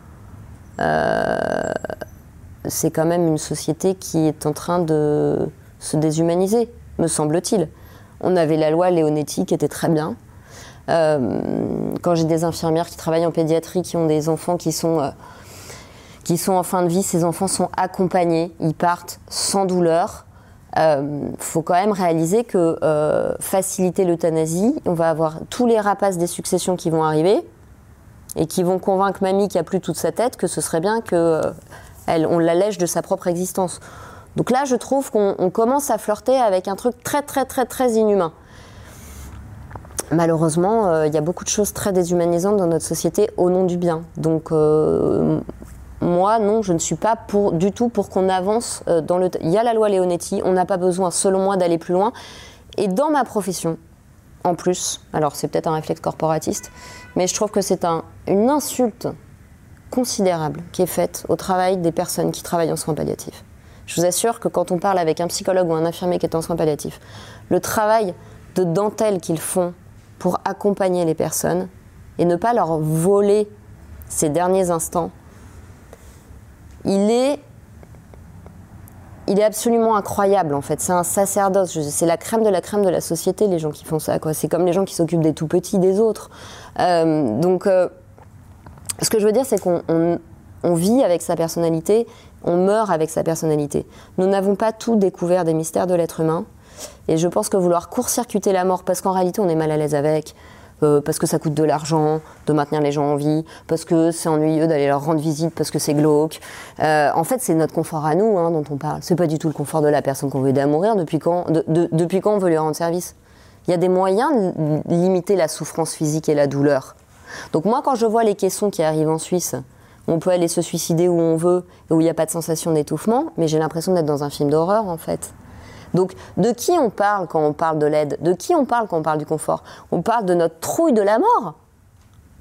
c'est quand même une société qui est en train de se déshumaniser, me semble-t-il. On avait la loi Leonetti qui était très bien, quand j'ai des infirmières qui travaillent en pédiatrie, qui ont des enfants qui sont, euh, qui sont en fin de vie, ces enfants sont accompagnés, ils partent sans douleur. Il euh, faut quand même réaliser que faciliter l'euthanasie, on va avoir tous les rapaces des successions qui vont arriver et qui vont convaincre mamie qui a plus toute sa tête que ce serait bien que elle, on l'allège de sa propre existence. Donc là, je trouve qu'on commence à flirter avec un truc très très très très inhumain malheureusement, euh, il y a beaucoup de choses très déshumanisantes dans notre société au nom du bien. Donc, euh, moi, non, je ne suis pas du tout pour qu'on avance euh, dans le. Il y a la loi Leonetti, on n'a pas besoin, selon moi, d'aller plus loin. Et dans ma profession, en plus, alors c'est peut-être un réflexe corporatiste, mais je trouve que c'est un, une insulte considérable qui est faite au travail des personnes qui travaillent en soins palliatifs. Je vous assure que quand on parle avec un psychologue ou un infirmier qui est en soins palliatifs, le travail de dentelle qu'ils font pour accompagner les personnes et ne pas leur voler ces derniers instants, il est il est absolument incroyable en fait. C'est un sacerdoce. C'est la crème de la crème de la société, les gens qui font ça. C'est comme les gens qui s'occupent des tout petits, des autres. Euh, donc, euh, ce que je veux dire, c'est qu'on vit avec sa personnalité, on meurt avec sa personnalité. Nous n'avons pas tout découvert des mystères de l'être humain. Et je pense que vouloir court-circuiter la mort, parce qu'en réalité on est mal à l'aise avec, euh, parce que ça coûte de l'argent de maintenir les gens en vie, parce que c'est ennuyeux d'aller leur rendre visite, parce que c'est glauque. Euh, en fait, c'est notre confort à nous hein, dont on parle. C'est pas du tout le confort de la personne qu'on veut aider à mourir. Depuis quand, depuis quand on veut lui rendre service Il y a des moyens de limiter la souffrance physique et la douleur. Donc moi, quand je vois les caissons qui arrivent en Suisse, on peut aller se suicider où on veut et où il n'y a pas de sensation d'étouffement, mais j'ai l'impression d'être dans un film d'horreur en fait. Donc, de qui on parle quand on parle de l'aide? De qui on parle quand on parle du confort? On parle de notre trouille de la mort.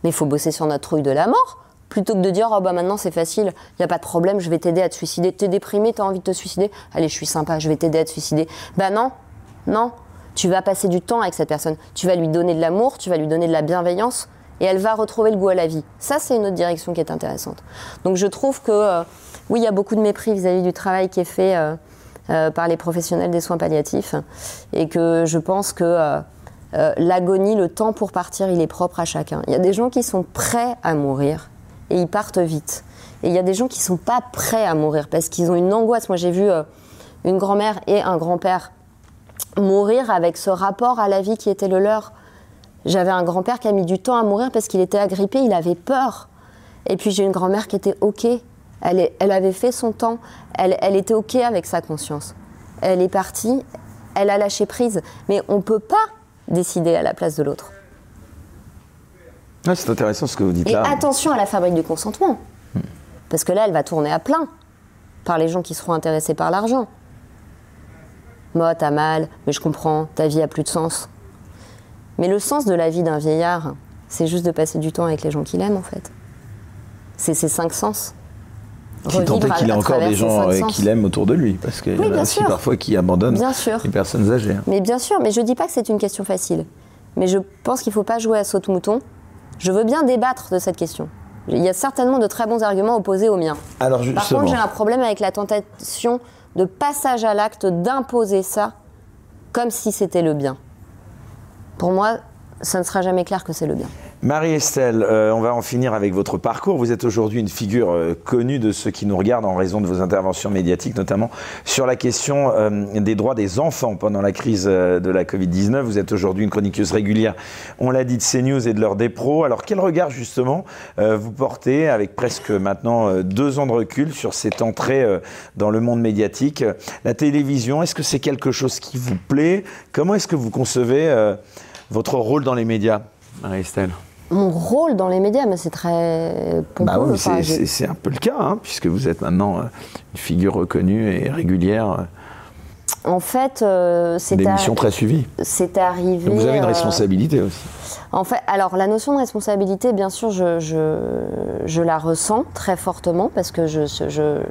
Mais il faut bosser sur notre trouille de la mort plutôt que de dire oh bah maintenant c'est facile, il n'y a pas de problème, je vais t'aider à te suicider. T'es déprimé, t'as envie de te suicider? Allez, je suis sympa, je vais t'aider à te suicider. Bah non, non. Tu vas passer du temps avec cette personne. Tu vas lui donner de l'amour, tu vas lui donner de la bienveillance et elle va retrouver le goût à la vie. Ça, c'est une autre direction qui est intéressante. Donc je trouve que euh, oui, il y a beaucoup de mépris vis-à-vis du travail qui est fait. Euh, par les professionnels des soins palliatifs. Et que je pense que euh, euh, l'agonie, le temps pour partir, il est propre à chacun. Il y a des gens qui sont prêts à mourir et ils partent vite. Et il y a des gens qui ne sont pas prêts à mourir parce qu'ils ont une angoisse. Moi, j'ai vu une grand-mère et un grand-père mourir avec ce rapport à la vie qui était le leur. J'avais un grand-père qui a mis du temps à mourir parce qu'il était agrippé, il avait peur. Et puis j'ai une grand-mère qui était OK. Elle, avait fait son temps, elle, était OK avec sa conscience. Elle est partie, elle a lâché prise. Mais on ne peut pas décider à la place de l'autre. c'est intéressant ce que vous dites là. Et attention à la fabrique du consentement. Parce que là, elle va tourner à plein par les gens qui seront intéressés par l'argent. Moi, t'as mal, mais je comprends, ta vie a plus de sens. Mais le sens de la vie d'un vieillard, c'est juste de passer du temps avec les gens qu'il aime, en fait. C'est ses cinq sens. Qui tentait qu'il ait encore des gens euh, qu'il aime autour de lui, parce qu'il y en a aussi parfois qui abandonnent les personnes âgées. Mais bien sûr, mais je ne dis pas que c'est une question facile. Mais je pense qu'il ne faut pas jouer à saute-mouton. Je veux bien débattre de cette question. Il y a certainement de très bons arguments opposés aux miens. Alors Par contre, j'ai un problème avec la tentation de passage à l'acte d'imposer ça comme si c'était le bien. Pour moi, ça ne sera jamais clair que c'est le bien. Marie-Estelle, euh, on va en finir avec votre parcours. Vous êtes aujourd'hui une figure euh, connue de ceux qui nous regardent en raison de vos interventions médiatiques, notamment sur la question euh, des droits des enfants pendant la crise de la Covid-19. Vous êtes aujourd'hui une chroniqueuse régulière, on l'a dit, de CNews et de l'heure des pros. Alors quel regard justement vous portez avec presque maintenant deux ans de recul sur cette entrée dans le monde médiatique La télévision, est-ce que c'est quelque chose qui vous plaît? Comment est-ce que vous concevez votre rôle dans les médias, Marie-Estelle? Mon rôle dans les médias, mais c'est très bah oui, c'est un peu le cas, hein, puisque vous êtes maintenant euh, une figure reconnue et régulière. Euh, en fait, euh, c'est des missions très suivies. C'est arrivé. vous avez une responsabilité aussi. En fait, alors la notion de responsabilité, bien sûr, je, je, la ressens très fortement parce que je, je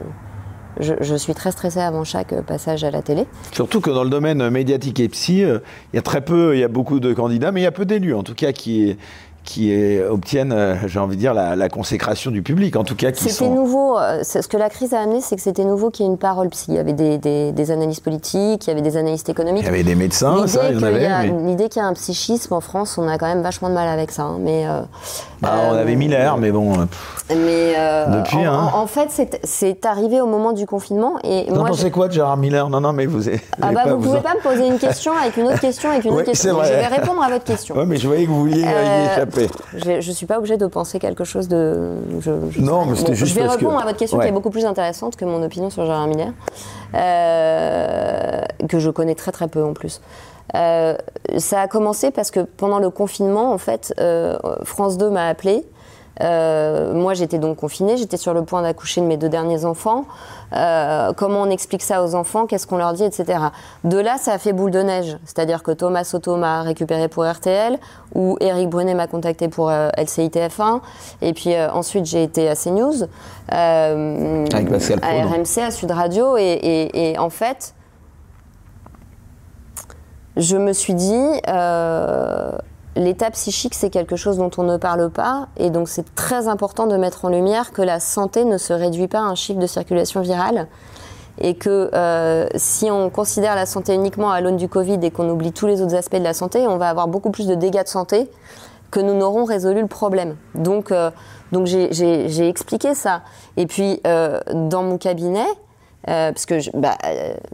je, suis très stressée avant chaque passage à la télé. Surtout que dans le domaine médiatique et psy, il y a très peu, il y a beaucoup de candidats, mais il y a peu d'élus, en tout cas, qui, qui obtiennent, euh, j'ai envie de dire, la, consécration du public, en tout cas. Qui c'était nouveau. Euh, ce que la crise a amené, c'est que c'était nouveau qu'il y ait une parole psy. Il y avait des, des, analystes politiques, il y avait des analystes économiques. Il y avait des médecins, ça, il y en avait. L'idée qu'il y a un psychisme en France, on a quand même vachement de mal avec ça. Hein. mais, euh, bah, on avait Miller, mais bon. mais depuis, en, hein. en, fait, c'est arrivé au moment du confinement. Et vous en pensez quoi de Gérard Miller? Non, non, mais vous. Ah bah, vous ne pouvez en... pas me poser une question avec une autre question avec une autre question. Je vais répondre à votre question. Oui, mais je voyais que vous vouliez y échapper. Je ne suis pas obligée de penser quelque chose de. non, mais c'était juste. Je vais répondre à votre question qui est beaucoup plus intéressante que mon opinion sur Gérard Miller, euh, que je connais très très peu en plus. Euh, ça a commencé parce que pendant le confinement, en fait, euh, France 2 m'a appelé euh, moi, j'étais donc confinée, j'étais sur le point d'accoucher de mes deux derniers enfants. Comment on explique ça aux enfants? Qu'est-ce qu'on leur dit, etc. De là, ça a fait boule de neige. C'est-à-dire que Thomas Soto m'a récupéré pour RTL, ou Eric Brunet m'a contacté pour euh, LCI-TF1, et puis ensuite j'ai été à CNews, à RMC, à Sud Radio, et, et en fait, je me suis dit L'état psychique, c'est quelque chose dont on ne parle pas, et donc c'est très important de mettre en lumière que la santé ne se réduit pas à un chiffre de circulation virale, et que euh, si on considère la santé uniquement à l'aune du Covid et qu'on oublie tous les autres aspects de la santé, on va avoir beaucoup plus de dégâts de santé que nous n'aurons résolu le problème. Donc, euh, donc j'ai expliqué ça. Et puis, euh, dans mon cabinet, parce que bah,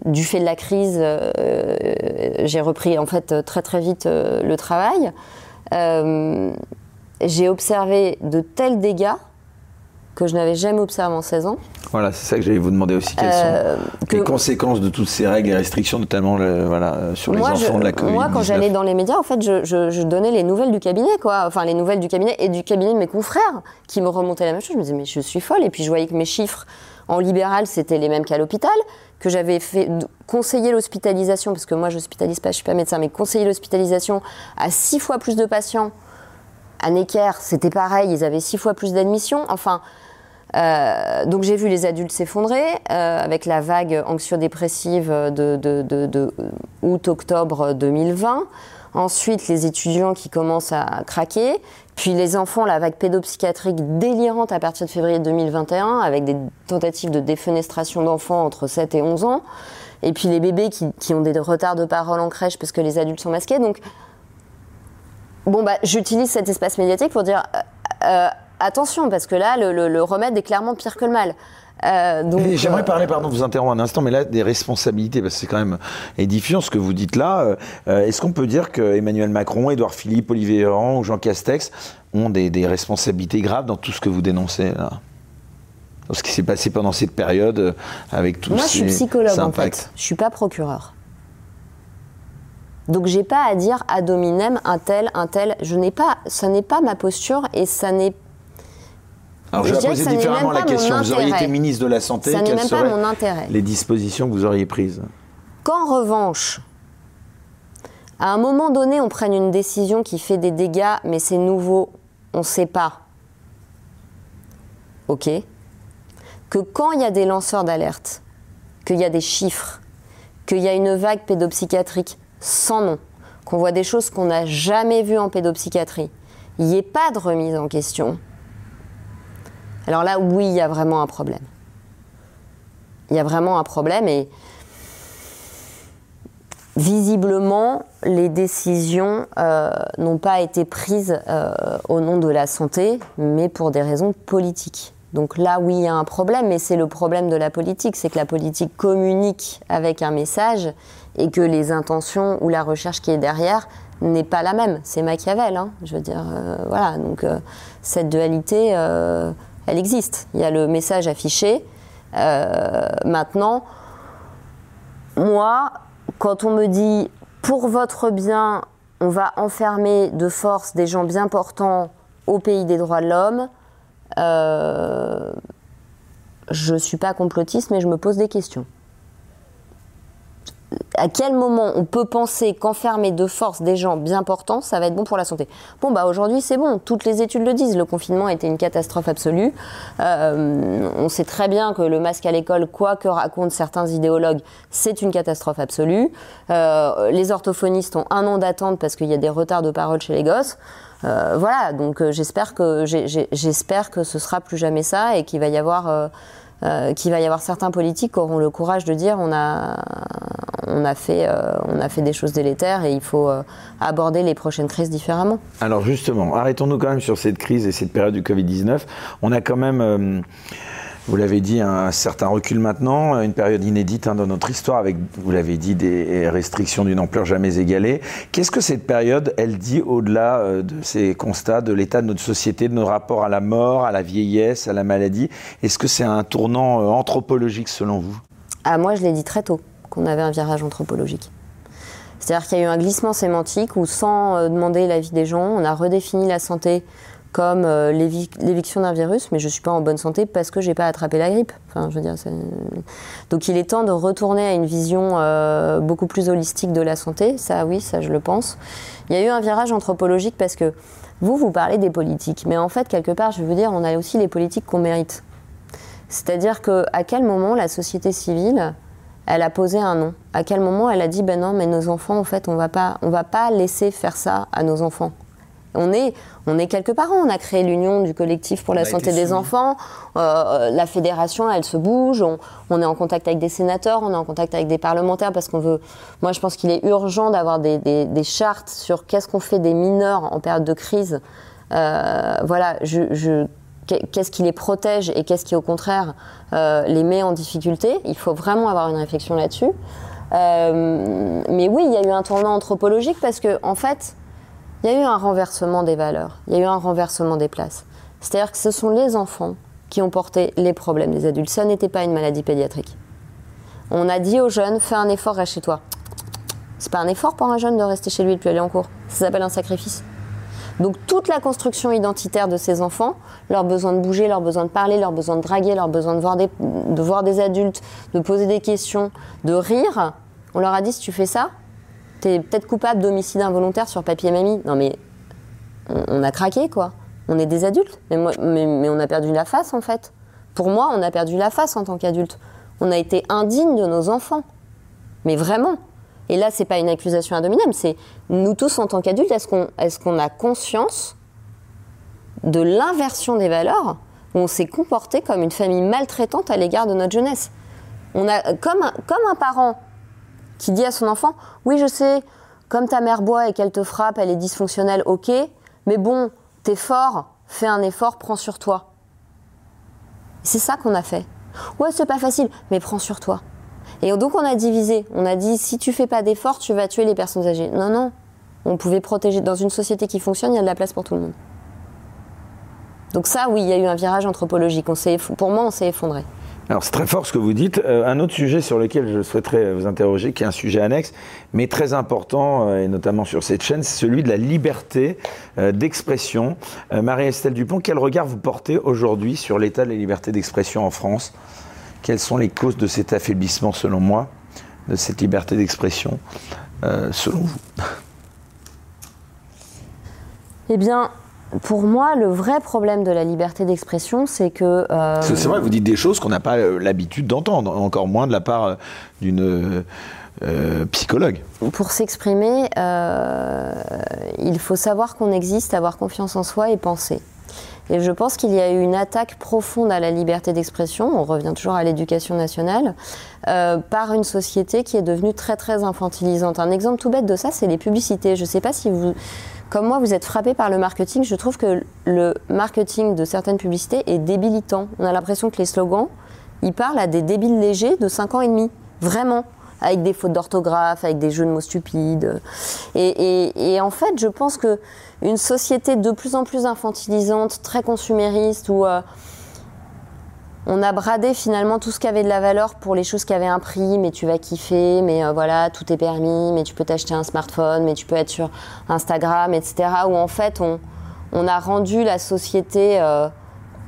du fait de la crise, j'ai repris en fait très très vite le travail. j'ai observé de tels dégâts que je n'avais jamais observé en 16 ans. Voilà, c'est ça que j'allais vous demander aussi. Quelles sont euh, les conséquences de toutes ces règles et restrictions, notamment voilà, sur les enfants de la Covid Moi, quand j'allais dans les médias, en fait, je, donnais les nouvelles du cabinet, quoi. Enfin, les nouvelles du cabinet et du cabinet de mes confrères qui me remontaient la même chose. Je me disais, mais je suis folle. Et puis, je voyais que mes chiffres en libéral, c'était les mêmes qu'à l'hôpital, que j'avais fait conseiller l'hospitalisation, parce que moi, je n'hospitalise pas, je suis pas médecin, mais conseiller l'hospitalisation à six fois plus de patients. À Necker, c'était pareil, ils avaient six fois plus d'admissions. Enfin, euh, donc j'ai vu les adultes s'effondrer euh, avec la vague anxio-dépressive de, août-octobre 2020. Ensuite, les étudiants qui commencent à craquer. Puis les enfants, la vague pédopsychiatrique délirante à partir de février 2021, avec des tentatives de défenestration d'enfants entre 7 et 11 ans. Et puis les bébés qui, ont des retards de parole en crèche parce que les adultes sont masqués. Donc, bon, bah, j'utilise cet espace médiatique pour dire euh, attention, parce que là, le, remède est clairement pire que le mal. Euh, j'aimerais euh, parler, pardon, vous interrompre un instant, mais là, des responsabilités, parce que c'est quand même édifiant ce que vous dites là. Euh, est-ce qu'on peut dire que Emmanuel Macron, Édouard Philippe, Olivier Véran ou Jean Castex ont des, responsabilités graves dans tout ce que vous dénoncez là dans ce qui s'est passé pendant cette période avec tous Moi, je suis psychologue en fait. Je suis pas procureur. Donc j'ai pas à dire ad hominem un tel, un tel. Je n'ai pas, ça n'est pas ma posture et ça n'est alors je, vais poser différemment la question. Vous auriez été ministre de la Santé, ça quelles seraient mon intérêt. les dispositions que vous auriez prises Qu'en revanche, à un moment donné, on prenne une décision qui fait des dégâts, mais c'est nouveau, on ne sait pas. Ok Que quand il y a des lanceurs d'alerte, qu'il y a des chiffres, qu'il y a une vague pédopsychiatrique sans nom, qu'on voit des choses qu'on n'a jamais vues en pédopsychiatrie, il n'y ait pas de remise en question alors là, oui, il y a vraiment un problème. Il y a vraiment un problème et visiblement, les décisions euh, n'ont pas été prises euh, au nom de la santé, mais pour des raisons politiques. Donc là, oui, il y a un problème, mais c'est le problème de la politique, c'est que la politique communique avec un message et que les intentions ou la recherche qui est derrière n'est pas la même. C'est Machiavel, hein, je veux dire. Euh, voilà, donc cette dualité, elle existe. Il y a le message affiché. Euh, maintenant, moi, quand on me dit pour votre bien, on va enfermer de force des gens bien portants au pays des droits de l'homme, euh, je ne suis pas complotiste, mais je me pose des questions à quel moment on peut penser qu'enfermer de force des gens bien portants, ça va être bon pour la santé Bon, bah aujourd'hui c'est bon, toutes les études le disent, le confinement été une catastrophe absolue. Euh, on sait très bien que le masque à l'école, quoi que racontent certains idéologues, c'est une catastrophe absolue. Euh, les orthophonistes ont un an d'attente parce qu'il y a des retards de parole chez les gosses. Euh, voilà, donc j'espère que j'espère que ce sera plus jamais ça et qu'il va y avoir euh, qu'il va y avoir certains politiques qui auront le courage de dire on a, on a, fait, euh, on a fait des choses délétères et il faut euh, aborder les prochaines crises différemment. Alors justement, arrêtons-nous quand même sur cette crise et cette période du Covid-19. On a quand même vous l'avez dit, un certain recul maintenant, une période inédite hein, dans notre histoire avec, vous l'avez dit, des restrictions d'une ampleur jamais égalée. Qu'est-ce que cette période, elle dit au-delà euh, de ces constats de l'état de notre société, de nos rapports à la mort, à la vieillesse, à la maladie? Est-ce que c'est un tournant euh, anthropologique selon vous? Ah, Moi, je l'ai dit très tôt, qu'on avait un virage anthropologique. C'est-à-dire qu'il y a eu un glissement sémantique où, sans euh, demander l'avis des gens, on a redéfini la santé comme euh, l'éviction d'un virus, mais je ne suis pas en bonne santé parce que je n'ai pas attrapé la grippe. Enfin, je veux dire, Donc il est temps de retourner à une vision euh, beaucoup plus holistique de la santé, ça oui, ça je le pense. Il y a eu un virage anthropologique parce que vous, vous parlez des politiques, mais en fait, quelque part, je veux dire, on a aussi les politiques qu'on mérite. C'est-à-dire qu'à quel moment la société civile, elle a posé un nom? À quel moment elle a dit, ben non, mais nos enfants, en fait, on ne va pas laisser faire ça à nos enfants? On est, on est quelques parents. On a créé l'Union du collectif pour la santé des enfants. Euh, la fédération, elle se bouge. On, est en contact avec des sénateurs, on est en contact avec des parlementaires parce qu'on veut. Moi, je pense qu'il est urgent d'avoir des, chartes sur qu'est-ce qu'on fait des mineurs en période de crise. Euh, voilà, je, qu'est-ce qui les protège et qu'est-ce qui, au contraire, euh, les met en difficulté. Il faut vraiment avoir une réflexion là-dessus. mais oui, il y a eu un tournant anthropologique parce que, en fait, il y a eu un renversement des valeurs, il y a eu un renversement des places. C'est-à-dire que ce sont les enfants qui ont porté les problèmes des adultes. Ça n'était pas une maladie pédiatrique. On a dit aux jeunes, fais un effort, reste chez toi. C'est pas un effort pour un jeune de rester chez lui et de plus aller en cours. Ça s'appelle un sacrifice. Donc toute la construction identitaire de ces enfants, leur besoin de bouger, leur besoin de parler, leur besoin de draguer, leur besoin de voir des, de voir des adultes, de poser des questions, de rire, on leur a dit si tu fais ça, t'es peut-être coupable d'homicide involontaire sur papier mamie. Non mais on, a craqué quoi. On est des adultes, mais, mais, on a perdu la face en fait. Pour moi, on a perdu la face en tant qu'adulte. On a été indigne de nos enfants. Mais vraiment. Et là, c'est pas une accusation dominem, c'est nous tous en tant qu'adultes, est-ce qu'on est a conscience de l'inversion des valeurs où on s'est comporté comme une famille maltraitante à l'égard de notre jeunesse? On a, comme, comme un parent qui dit à son enfant Oui, je sais, comme ta mère boit et qu'elle te frappe, elle est dysfonctionnelle, ok, mais bon, t'es fort, fais un effort, prends sur toi. C'est ça qu'on a fait. Ouais, c'est pas facile, mais prends sur toi. Et donc on a divisé. On a dit si tu fais pas d'effort, tu vas tuer les personnes âgées. Non, non. On pouvait protéger. Dans une société qui fonctionne, il y a de la place pour tout le monde. Donc ça, oui, il y a eu un virage anthropologique. Pour moi, on s'est effondré. Alors c'est très fort ce que vous dites. Euh, un autre sujet sur lequel je souhaiterais vous interroger, qui est un sujet annexe, mais très important, euh, et notamment sur cette chaîne, c'est celui de la liberté euh, d'expression. Marie-Estelle Dupont, quel regard vous portez aujourd'hui sur l'état de la liberté d'expression en France? Quelles sont les causes de cet affaiblissement, selon moi, de cette liberté d'expression, selon vous? Eh bien, pour moi, le vrai problème de la liberté d'expression, c'est que... Euh, c'est vrai, vous dites des choses qu'on n'a pas euh, l'habitude d'entendre, encore moins de la part euh, d'une psychologue. Pour s'exprimer, il faut savoir qu'on existe, avoir confiance en soi et penser. Et je pense qu'il y a eu une attaque profonde à la liberté d'expression, on revient toujours à l'éducation nationale, par une société qui est devenue très très infantilisante. Un exemple tout bête de ça, c'est les publicités. Je ne sais pas si vous comme moi, vous êtes frappé par le marketing. Je trouve que le marketing de certaines publicités est débilitant. On a l'impression que les slogans, ils parlent à des débiles légers de 5 ans et demi. Vraiment. Avec des fautes d'orthographe, avec des jeux de mots stupides. Et, en fait, je pense que une société de plus en plus infantilisante, très consumériste, où euh, on a bradé finalement tout ce qui avait de la valeur pour les choses qui avaient un prix, mais tu vas kiffer, mais euh, voilà, tout est permis, mais tu peux t'acheter un smartphone, mais tu peux être sur Instagram, etc. Où en fait, on, a rendu la société euh,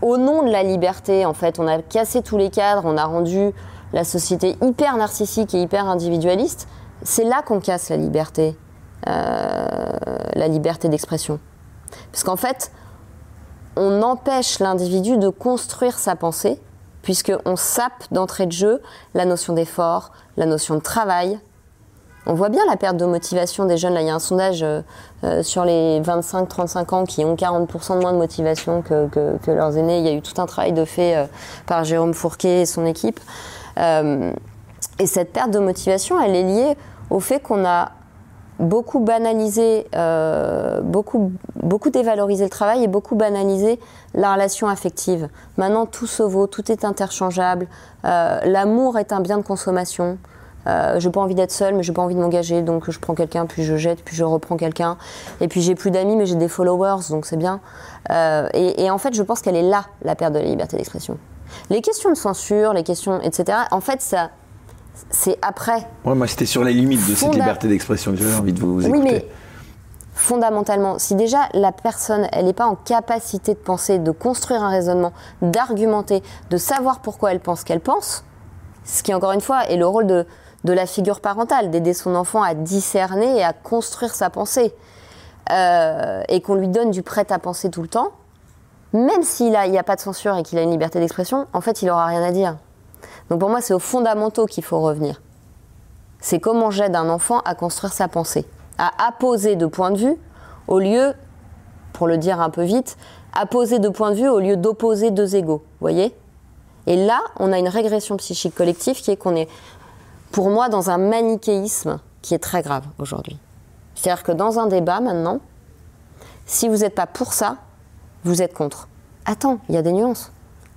au nom de la liberté, en fait, on a cassé tous les cadres, on a rendu la société hyper narcissique et hyper individualiste. C'est là qu'on casse la liberté, euh, la liberté d'expression. Parce qu'en fait, on empêche l'individu de construire sa pensée puisqu'on sape d'entrée de jeu la notion d'effort, la notion de travail. On voit bien la perte de motivation des jeunes. Là, il y a un sondage euh, euh, sur les 25-35 ans qui ont 40% de moins de motivation que, leurs aînés. Il y a eu tout un travail de fait euh, par Jérôme Fourquet et son équipe. et cette perte de motivation, elle est liée au fait qu'on a beaucoup banalisé, euh, beaucoup, beaucoup dévalorisé le travail et beaucoup banalisé la relation affective. Maintenant, tout se vaut, tout est interchangeable. Euh, l'amour est un bien de consommation. Euh, je n'ai pas envie d'être seule, mais je n'ai pas envie de m'engager, donc je prends quelqu'un, puis je jette, puis je reprends quelqu'un. Et puis j'ai plus d'amis, mais j'ai des followers, donc c'est bien. Et, et, en fait, je pense qu'elle est là, la perte de la liberté d'expression. Les questions de censure, les questions, etc., en fait, ça, c'est après. Ouais, moi, c'était sur les limites de cette liberté d'expression que j'avais envie de vous, écouter. Oui, mais fondamentalement, si déjà la personne, elle n'est pas en capacité de penser, de construire un raisonnement, d'argumenter, de savoir pourquoi elle pense qu'elle pense, ce qui, encore une fois, est le rôle de, la figure parentale, d'aider son enfant à discerner et à construire sa pensée, euh, et qu'on lui donne du prêt à penser tout le temps, même s'il n'y a, a pas de censure et qu'il a une liberté d'expression, en fait, il n'aura rien à dire. Donc pour moi, c'est aux fondamentaux qu'il faut revenir. C'est comment j'aide un enfant à construire sa pensée, à apposer de points de vue au lieu pour le dire un peu vite, apposer deux points de vue au lieu d'opposer deux égaux. Voyez? Et là, on a une régression psychique collective qui est qu'on est, pour moi, dans un manichéisme qui est très grave aujourd'hui. C'est-à-dire que dans un débat maintenant, si vous n'êtes pas pour ça, vous êtes contre. Attends, il y a des nuances.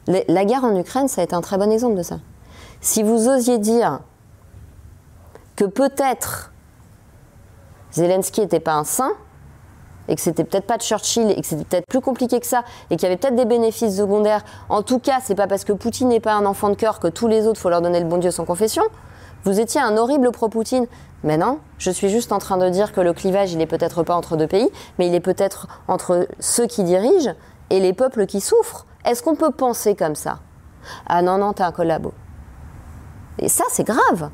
La guerre en Ukraine, ça a été un très bon exemple de ça. Si vous osiez dire que peut-être Zelensky n'était pas un saint, et que c'était peut-être pas Churchill, et que c'était peut-être plus compliqué que ça, et qu'il y avait peut-être des bénéfices secondaires, en tout cas, c'est pas parce que Poutine n'est pas un enfant de cœur que tous les autres, faut leur donner le bon Dieu sans confession. Vous étiez un horrible pro-Poutine. Mais non, je suis juste en train de dire que le clivage, il est peut-être pas entre deux pays, mais il est peut-être entre ceux qui dirigent et les peuples qui souffrent. Est-ce qu'on peut penser comme ça? Ah non, non, t'es un collabo. Et ça, c'est grave.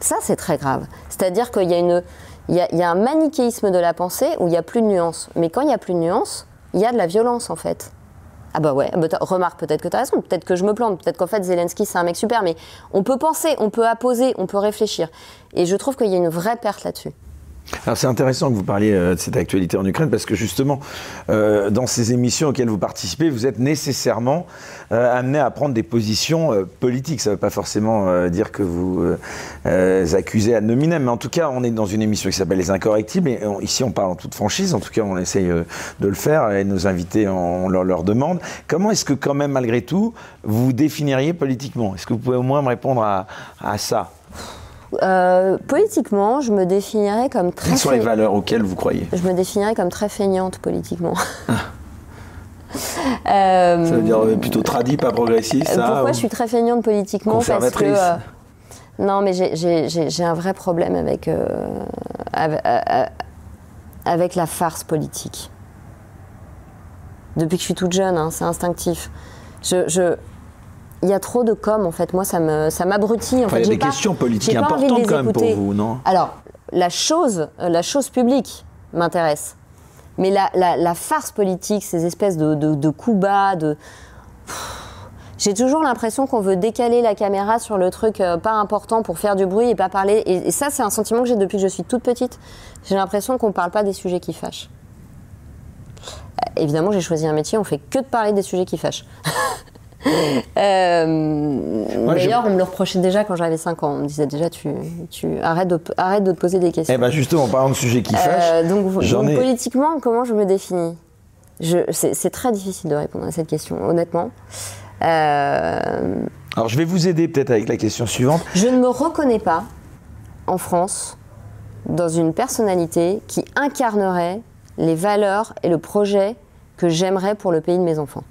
Ça, c'est très grave. C'est-à-dire qu'il y a une, il y, a, un manichéisme de la pensée où il n'y a plus de nuances. Mais quand il n'y a plus de nuances, il y a de la violence, en fait. Ah bah ouais, bah remarque, peut-être que tu as raison, peut-être que je me plante, peut-être qu'en fait Zelensky c'est un mec super, mais on peut penser, on peut apposer, on peut réfléchir. Et je trouve qu'il y a une vraie perte là-dessus. Alors c'est intéressant que vous parliez euh, de cette actualité en Ukraine parce que justement, euh, dans ces émissions auxquelles vous participez, vous êtes nécessairement euh, amené à prendre des positions politiques. Ça ne veut pas forcément dire que vous accusez à nominem, mais en tout cas, on est dans une émission qui s'appelle Les Incorrectibles et ici on parle en toute franchise. En tout cas, on essaye de le faire et nos invités, on, leur, demande. Comment est-ce que quand même, malgré tout, vous vous définiriez politiquement? Est-ce que vous pouvez au moins me répondre à ça? Euh, politiquement, je me définirais comme très. Quelles sont les valeurs auxquelles vous croyez Je me définirais comme très feignante politiquement. Ah. Euh, ça veut dire euh, plutôt tradit, pas progressiste Pourquoi je suis très feignante politiquement Parce que. non, mais j'ai un vrai problème avec, avec, la farce politique. Depuis que je suis toute jeune, hein, c'est instinctif. je, il y a trop de com en fait. Moi, ça me, ça m'abrutit. En fait, il y a des questions politiques importantes quand même pour vous, non? Alors, la chose, la chose publique m'intéresse. Mais la, la, farce politique, ces espèces de, de, coups bas, de. J'ai toujours l'impression qu'on veut décaler la caméra sur le truc euh, pas important pour faire du bruit et pas parler. Et, ça, c'est un sentiment que j'ai depuis que je suis toute petite. J'ai l'impression qu'on parle pas des sujets qui fâchent. Euh, évidemment, j'ai choisi un métier, on fait que de parler des sujets qui fâchent. Euh, d'ailleurs, on me le reprochait déjà quand j'avais 5 ans. On me disait déjà, tu, tu arrête, de, arrête de te poser des questions. Eh ben justement, en parlant de sujets qui fâchent. Euh, donc, politiquement, comment je me définis? C'est très difficile de répondre à cette question, honnêtement. Euh, Alors, je vais vous aider peut-être avec la question suivante. Je ne me reconnais pas en France dans une personnalité qui incarnerait les valeurs et le projet que j'aimerais pour le pays de mes enfants.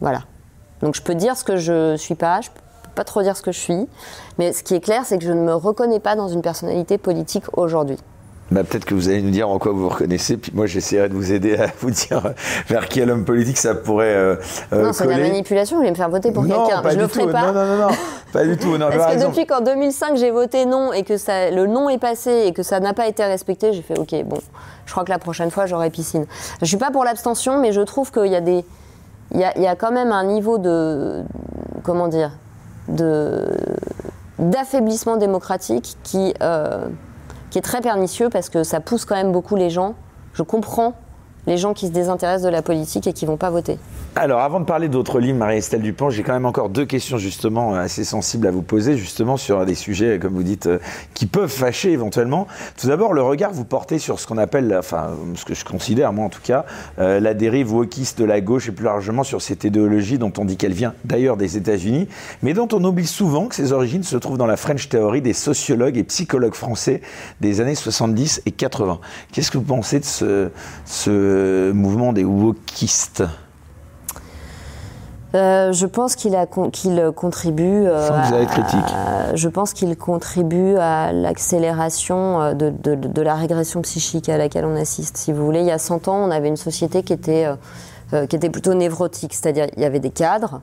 Voilà. Donc je peux dire ce que je suis pas, je peux pas trop dire ce que je suis, mais ce qui est clair, c'est que je ne me reconnais pas dans une personnalité politique aujourd'hui. Bah, peut-être que vous allez nous dire en quoi vous vous reconnaissez, puis moi j'essaierai de vous aider à vous dire vers quel homme politique ça pourrait. Euh, euh non, c'est de la manipulation, vous voulez me faire voter pour quelqu'un. Je le ferai pas. Non, non, non, non, pas du tout. Non, Parce que depuis qu'en 2005 j'ai voté non et que ça, le non est passé et que ça n'a pas été respecté, j'ai fait ok, bon, je crois que la prochaine fois j'aurai piscine. Je suis pas pour l'abstention, mais je trouve qu'il y a des il y, a quand même un niveau de. Comment dire d'affaiblissement démocratique qui, euh, qui est très pernicieux parce que ça pousse quand même beaucoup les gens. Je comprends les gens qui se désintéressent de la politique et qui vont pas voter. Alors, avant de parler d'autres livres, Marie-Estelle Dupont, j'ai quand même encore deux questions justement assez sensibles à vous poser, justement sur des sujets, comme vous dites, euh, qui peuvent fâcher éventuellement. Tout d'abord, le regard que vous portez sur ce qu'on appelle, enfin, ce que je considère, moi en tout cas, euh, la dérive wokiste de la gauche et plus largement sur cette idéologie dont on dit qu'elle vient d'ailleurs des États-Unis, mais dont on oublie souvent que ses origines se trouvent dans la French Theory des sociologues et psychologues français des années 70 et 80. Qu'est-ce que vous pensez de ce, ce mouvement des wokistes? Euh, je pense qu'il contribue. Euh, je pense qu'il contribue à l'accélération euh, de, de, la régression psychique à laquelle on assiste. Si vous voulez, il y a 100 ans, on avait une société qui était, qui était plutôt névrotique, c'est-à-dire il y avait des cadres,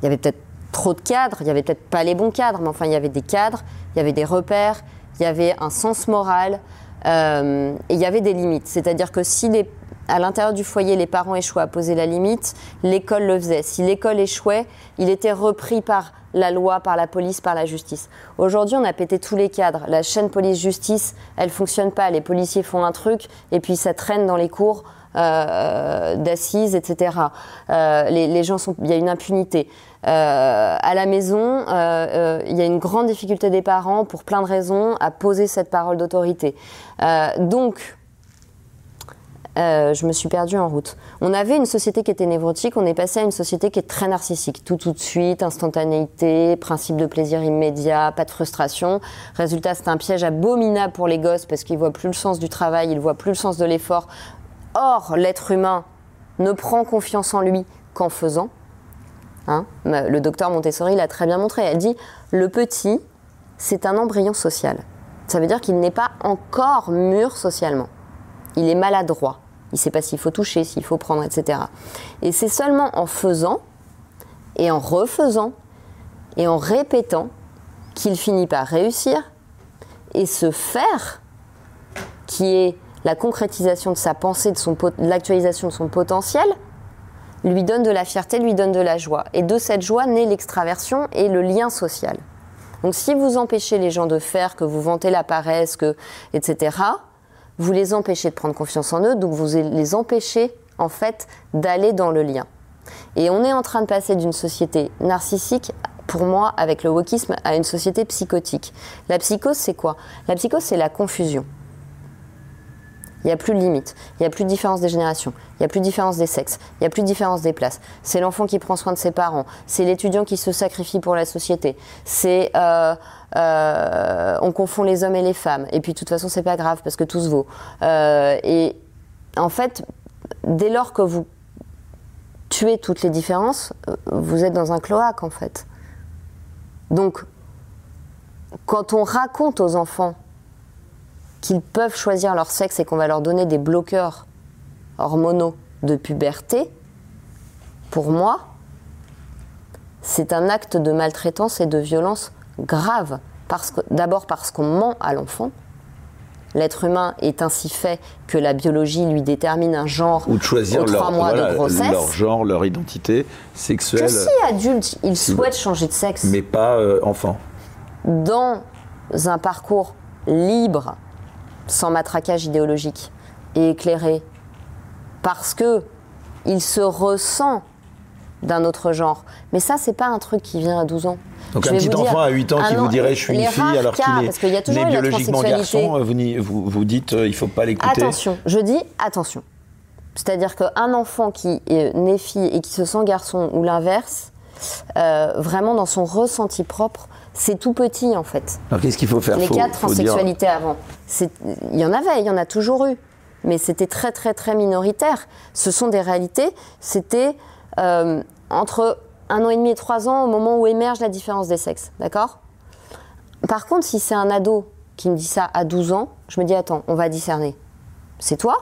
il y avait peut-être trop de cadres, il y avait peut-être pas les bons cadres, mais enfin il y avait des cadres, il y avait des repères, il y avait un sens moral et il y avait des limites. C'est-à-dire que si les à l'intérieur du foyer, les parents échouaient à poser la limite, l'école le faisait. Si l'école échouait, il était repris par la loi, par la police, par la justice. Aujourd'hui, on a pété tous les cadres. La chaîne police-justice, elle fonctionne pas. Les policiers font un truc et puis ça traîne dans les cours. Euh, d'assises, etc. Euh, les, gens sont, il y a une impunité. Euh, à la maison, il y a une grande difficulté des parents, pour plein de raisons, à poser cette parole d'autorité. donc, je me suis perdue en route. On avait une société qui était névrotique, on est passé à une société qui est très narcissique. Tout tout de suite, instantanéité, principe de plaisir immédiat, pas de frustration. Résultat, c'est un piège abominable pour les gosses parce qu'ils voient plus le sens du travail, ils voient plus le sens de l'effort. Or, l'être humain ne prend confiance en lui qu'en faisant. Hein le docteur Montessori l'a très bien montré. Elle dit le petit, c'est un embryon social. Ça veut dire qu'il n'est pas encore mûr socialement. Il est maladroit. Il ne sait pas s'il faut toucher, s'il faut prendre, etc. Et c'est seulement en faisant et en refaisant et en répétant qu'il finit par réussir et se faire qui est la concrétisation de sa pensée, de, son, l'actualisation de son potentiel, lui donne de la fierté, lui donne de la joie. Et de cette joie naît l'extraversion et le lien social. Donc si vous empêchez les gens de faire, que vous vantez la paresse, que, etc., vous les empêchez de prendre confiance en eux, donc vous les empêchez en fait d'aller dans le lien. Et on est en train de passer d'une société narcissique, pour moi, avec le wokisme, à une société psychotique. La psychose, c'est quoi? La psychose, c'est la confusion. Il n'y a plus de limite, il n'y a plus de différence des générations, il n'y a plus de différence des sexes, il n'y a plus de différence des places. C'est l'enfant qui prend soin de ses parents, c'est l'étudiant qui se sacrifie pour la société, c'est euh, euh, on confond les hommes et les femmes, et puis de toute façon c'est pas grave parce que tout se vaut. Euh, et en fait, dès lors que vous tuez toutes les différences, vous êtes dans un cloaque en fait. Donc, quand on raconte aux enfants qu'ils peuvent choisir leur sexe et qu'on va leur donner des bloqueurs hormonaux de puberté, pour moi, c'est un acte de maltraitance et de violence grave. Parce que, d'abord parce qu'on ment à l'enfant. L'être humain est ainsi fait que la biologie lui détermine un genre ou de choisir leur, mois de grossesse. leur genre, leur identité sexuelle. Que si adulte, il souhaite changer de sexe, mais pas euh, enfant. Dans un parcours libre sans matraquage idéologique et éclairé, parce que il se ressent d'un autre genre. Mais ça, c'est pas un truc qui vient à 12 ans. Donc un petit enfant à 8 ans qui vous dirait je suis une fille alors qu'il est, biologiquement garçon, vous, vous, dites euh, il faut pas l'écouter. Attention, je dis attention. C'est-à-dire qu'un enfant qui est né fille et qui se sent garçon ou l'inverse, euh, vraiment dans son ressenti propre, c'est tout petit en fait. Alors qu'est-ce qu'il faut faire? Les quatre en sexualité avant. Il y en avait, il y en a toujours eu. Mais c'était très très très minoritaire. Ce sont des réalités. C'était euh, entre un an et demi et trois ans au moment où émerge la différence des sexes. D'accord? Par contre, si c'est un ado qui me dit ça à 12 ans, je me dis attends, on va discerner. C'est toi?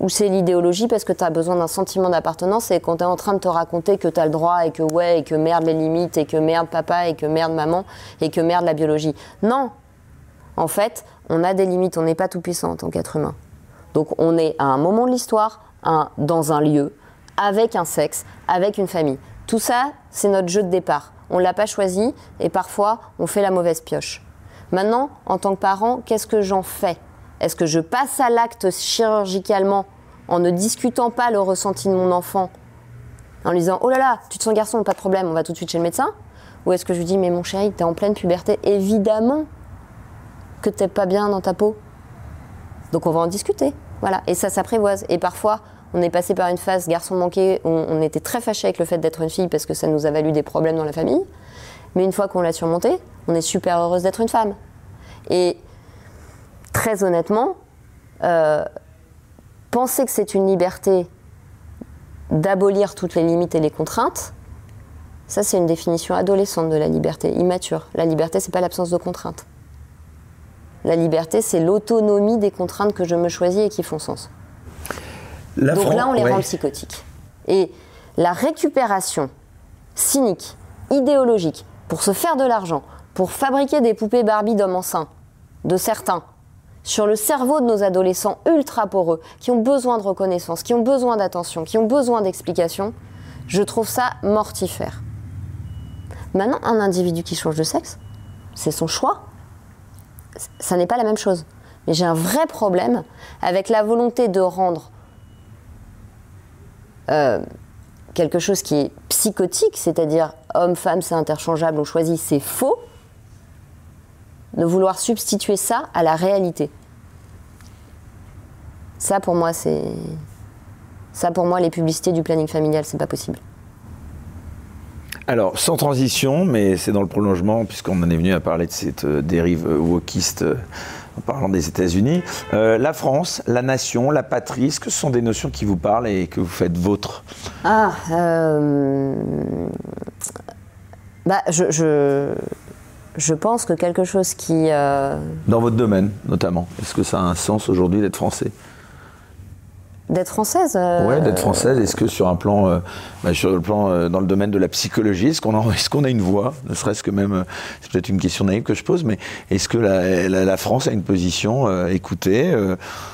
Ou c'est l'idéologie parce que tu as besoin d'un sentiment d'appartenance et quand tu en train de te raconter que tu as le droit et que ouais, et que merde les limites, et que merde papa, et que merde maman, et que merde la biologie. Non En fait, on a des limites, on n'est pas tout puissant en tant qu'être humain. Donc on est à un moment de l'histoire, dans un lieu, avec un sexe, avec une famille. Tout ça, c'est notre jeu de départ. On ne l'a pas choisi et parfois on fait la mauvaise pioche. Maintenant, en tant que parent, qu'est-ce que j'en fais? Est-ce que je passe à l'acte chirurgicalement en ne discutant pas le ressenti de mon enfant, en lui disant Oh là là, tu te sens garçon, pas de problème, on va tout de suite chez le médecin? Ou est-ce que je lui dis Mais mon chéri, t'es en pleine puberté, évidemment que t'es pas bien dans ta peau. Donc on va en discuter. Voilà, et ça s'apprivoise. Et parfois, on est passé par une phase garçon manqué, on, on était très fâché avec le fait d'être une fille parce que ça nous a valu des problèmes dans la famille. Mais une fois qu'on l'a surmonté, on est super heureuse d'être une femme. Et très honnêtement, euh, penser que c'est une liberté d'abolir toutes les limites et les contraintes, ça c'est une définition adolescente de la liberté, immature. La liberté, c'est pas l'absence de contraintes. La liberté, c'est l'autonomie des contraintes que je me choisis et qui font sens. Donc là, on les rend psychotiques. Et la récupération cynique, idéologique, pour se faire de l'argent, pour fabriquer des poupées Barbie d'hommes enceints, de certains, sur le cerveau de nos adolescents ultra poreux, qui ont besoin de reconnaissance, qui ont besoin d'attention, qui ont besoin d'explication, je trouve ça mortifère. Maintenant, un individu qui change de sexe, c'est son choix. Ça n'est pas la même chose. Mais j'ai un vrai problème avec la volonté de rendre euh, quelque chose qui est psychotique, c'est-à-dire homme-femme, c'est interchangeable, on choisit, c'est faux, de vouloir substituer ça à la réalité. Ça, pour moi, c'est. Ça, pour moi, les publicités du planning familial, c'est pas possible. Alors, sans transition, mais c'est dans le prolongement, puisqu'on en est venu à parler de cette euh, dérive euh, wokiste euh, en parlant des États-Unis. la France, la nation, la patrie, ce que ce sont des notions qui vous parlent et que vous faites vôtres Ah, bah, je, je, pense que quelque chose qui. Dans votre domaine, notamment. Est-ce que ça a un sens aujourd'hui d'être français? D'être française euh, Oui, d'être française. Est-ce que sur un plan, euh, bah, sur le plan euh, dans le domaine de la psychologie, est-ce qu'on est a une voix? Ne serait-ce que même, c'est peut-être une question naïve que je pose, mais est-ce que la, la, France a une position écoutée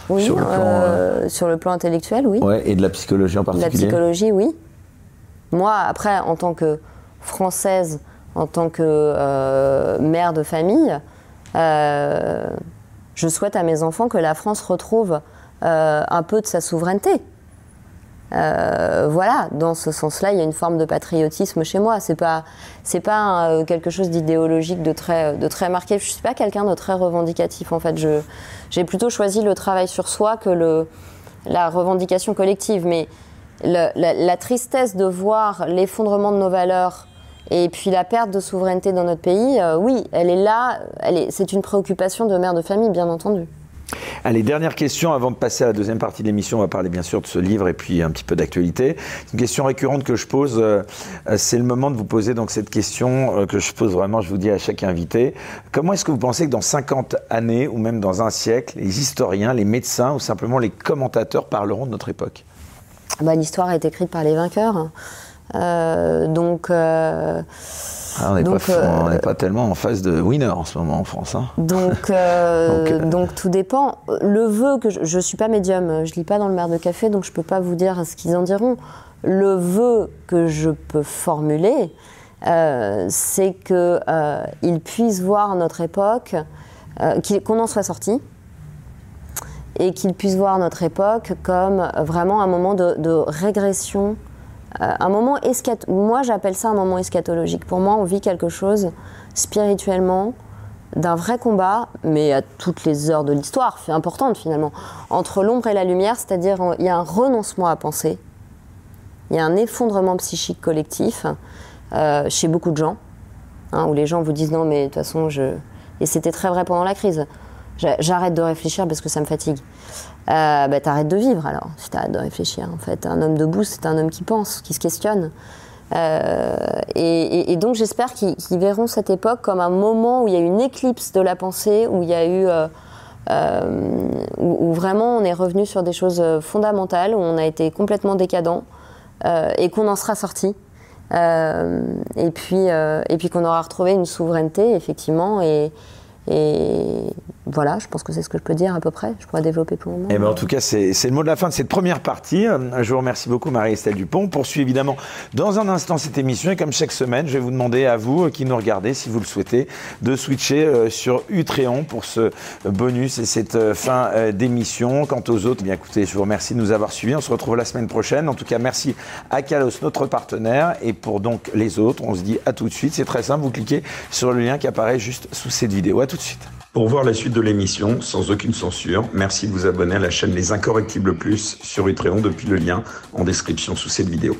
oui, sur, le plan, sur le plan intellectuel, oui. Ouais, et de la psychologie en particulier La psychologie, oui. Moi, après, en tant que française, en tant que mère de famille, je souhaite à mes enfants que la France retrouve un peu de sa souveraineté. Euh, voilà, dans ce sens-là, il y a une forme de patriotisme chez moi. C'est pas, c'est pas euh, quelque chose d'idéologique de très, de très marqué. Je suis pas quelqu'un de très revendicatif. En fait, je, j'ai plutôt choisi le travail sur soi que le, la revendication collective. Mais la, tristesse de voir l'effondrement de nos valeurs et puis la perte de souveraineté dans notre pays, oui, elle est là. Elle est, c'est une préoccupation de mère de famille, bien entendu. Allez, dernière question avant de passer à la deuxième partie de l'émission. On va parler bien sûr de ce livre et puis un petit peu d'actualité. Une question récurrente que je pose, euh, c'est le moment de vous poser donc cette question euh, que je pose vraiment, je vous dis à chaque invité. Comment est-ce que vous pensez que dans 50 années ou même dans un siècle, les historiens, les médecins ou simplement les commentateurs parleront de notre époque? Bah, L'histoire est écrite par les vainqueurs. Euh, donc. Ah, on n'est pas, euh, pas, tellement en phase de winner en ce moment en France. Hein. Donc, euh, euh, donc, tout dépend. Le vœu que je ne suis pas médium, je lis pas dans le maire de café, donc je ne peux pas vous dire ce qu'ils en diront. Le vœu que je peux formuler, c'est qu'ils puissent voir notre époque, qu'on en soit sorti, et qu'ils puissent voir notre époque comme vraiment un moment de, de régression euh, un moment moi j'appelle ça un moment eschatologique. Pour moi, on vit quelque chose spirituellement d'un vrai combat, mais à toutes les heures de l'histoire, fait importante finalement, entre l'ombre et la lumière, c'est-à-dire il y a un renoncement à penser, il y a un effondrement psychique collectif euh, chez beaucoup de gens, hein, où les gens vous disent non mais de toute façon je... Et c'était très vrai pendant la crise. J'arrête de réfléchir parce que ça me fatigue. Euh, bah, t'arrêtes de vivre alors, si t'arrêtes de réfléchir. En fait, un homme debout, c'est un homme qui pense, qui se questionne. Euh, et, donc j'espère qu'ils verront cette époque comme un moment où il y a eu une éclipse de la pensée, où il y a eu, euh, où, vraiment on est revenu sur des choses fondamentales, où on a été complètement décadent et qu'on en sera sorti. et puis, et puis qu'on aura retrouvé une souveraineté effectivement et, et voilà, je pense que c'est ce que je peux dire à peu près. Je pourrais développer pour le moment. Et eh ben en tout cas, c'est le mot de la fin de cette première partie. Euh, je vous remercie beaucoup, Marie-Estelle Dupont. On poursuit évidemment dans un instant cette émission. Et comme chaque semaine, je vais vous demander à vous euh, qui nous regardez, si vous le souhaitez, de switcher euh, sur Utréon pour ce bonus et cette fin d'émission. Quant aux autres, eh bien écoutez, je vous remercie de nous avoir suivis. On se retrouve la semaine prochaine. En tout cas, merci à Kalos, notre partenaire. Et pour donc les autres, on se dit à tout de suite. C'est très simple. Vous cliquez sur le lien qui apparaît juste sous cette vidéo. Tout de suite. Pour voir la suite de l'émission sans aucune censure, merci de vous abonner à la chaîne Les Incorrectibles Plus sur Utréon depuis le lien en description sous cette vidéo.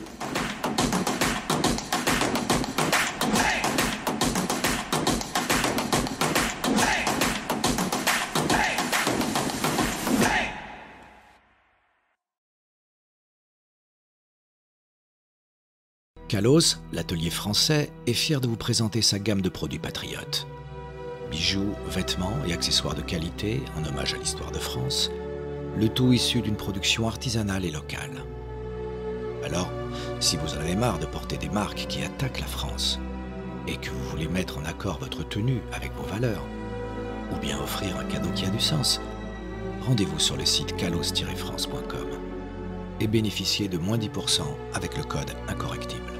Kalos, l'atelier français, est fier de vous présenter sa gamme de produits patriotes bijoux, vêtements et accessoires de qualité en hommage à l'histoire de France, le tout issu d'une production artisanale et locale. Alors, si vous en avez marre de porter des marques qui attaquent la France, et que vous voulez mettre en accord votre tenue avec vos valeurs, ou bien offrir un cadeau qui a du sens, rendez-vous sur le site calos-france.com et bénéficiez de moins 10% avec le code incorrectible.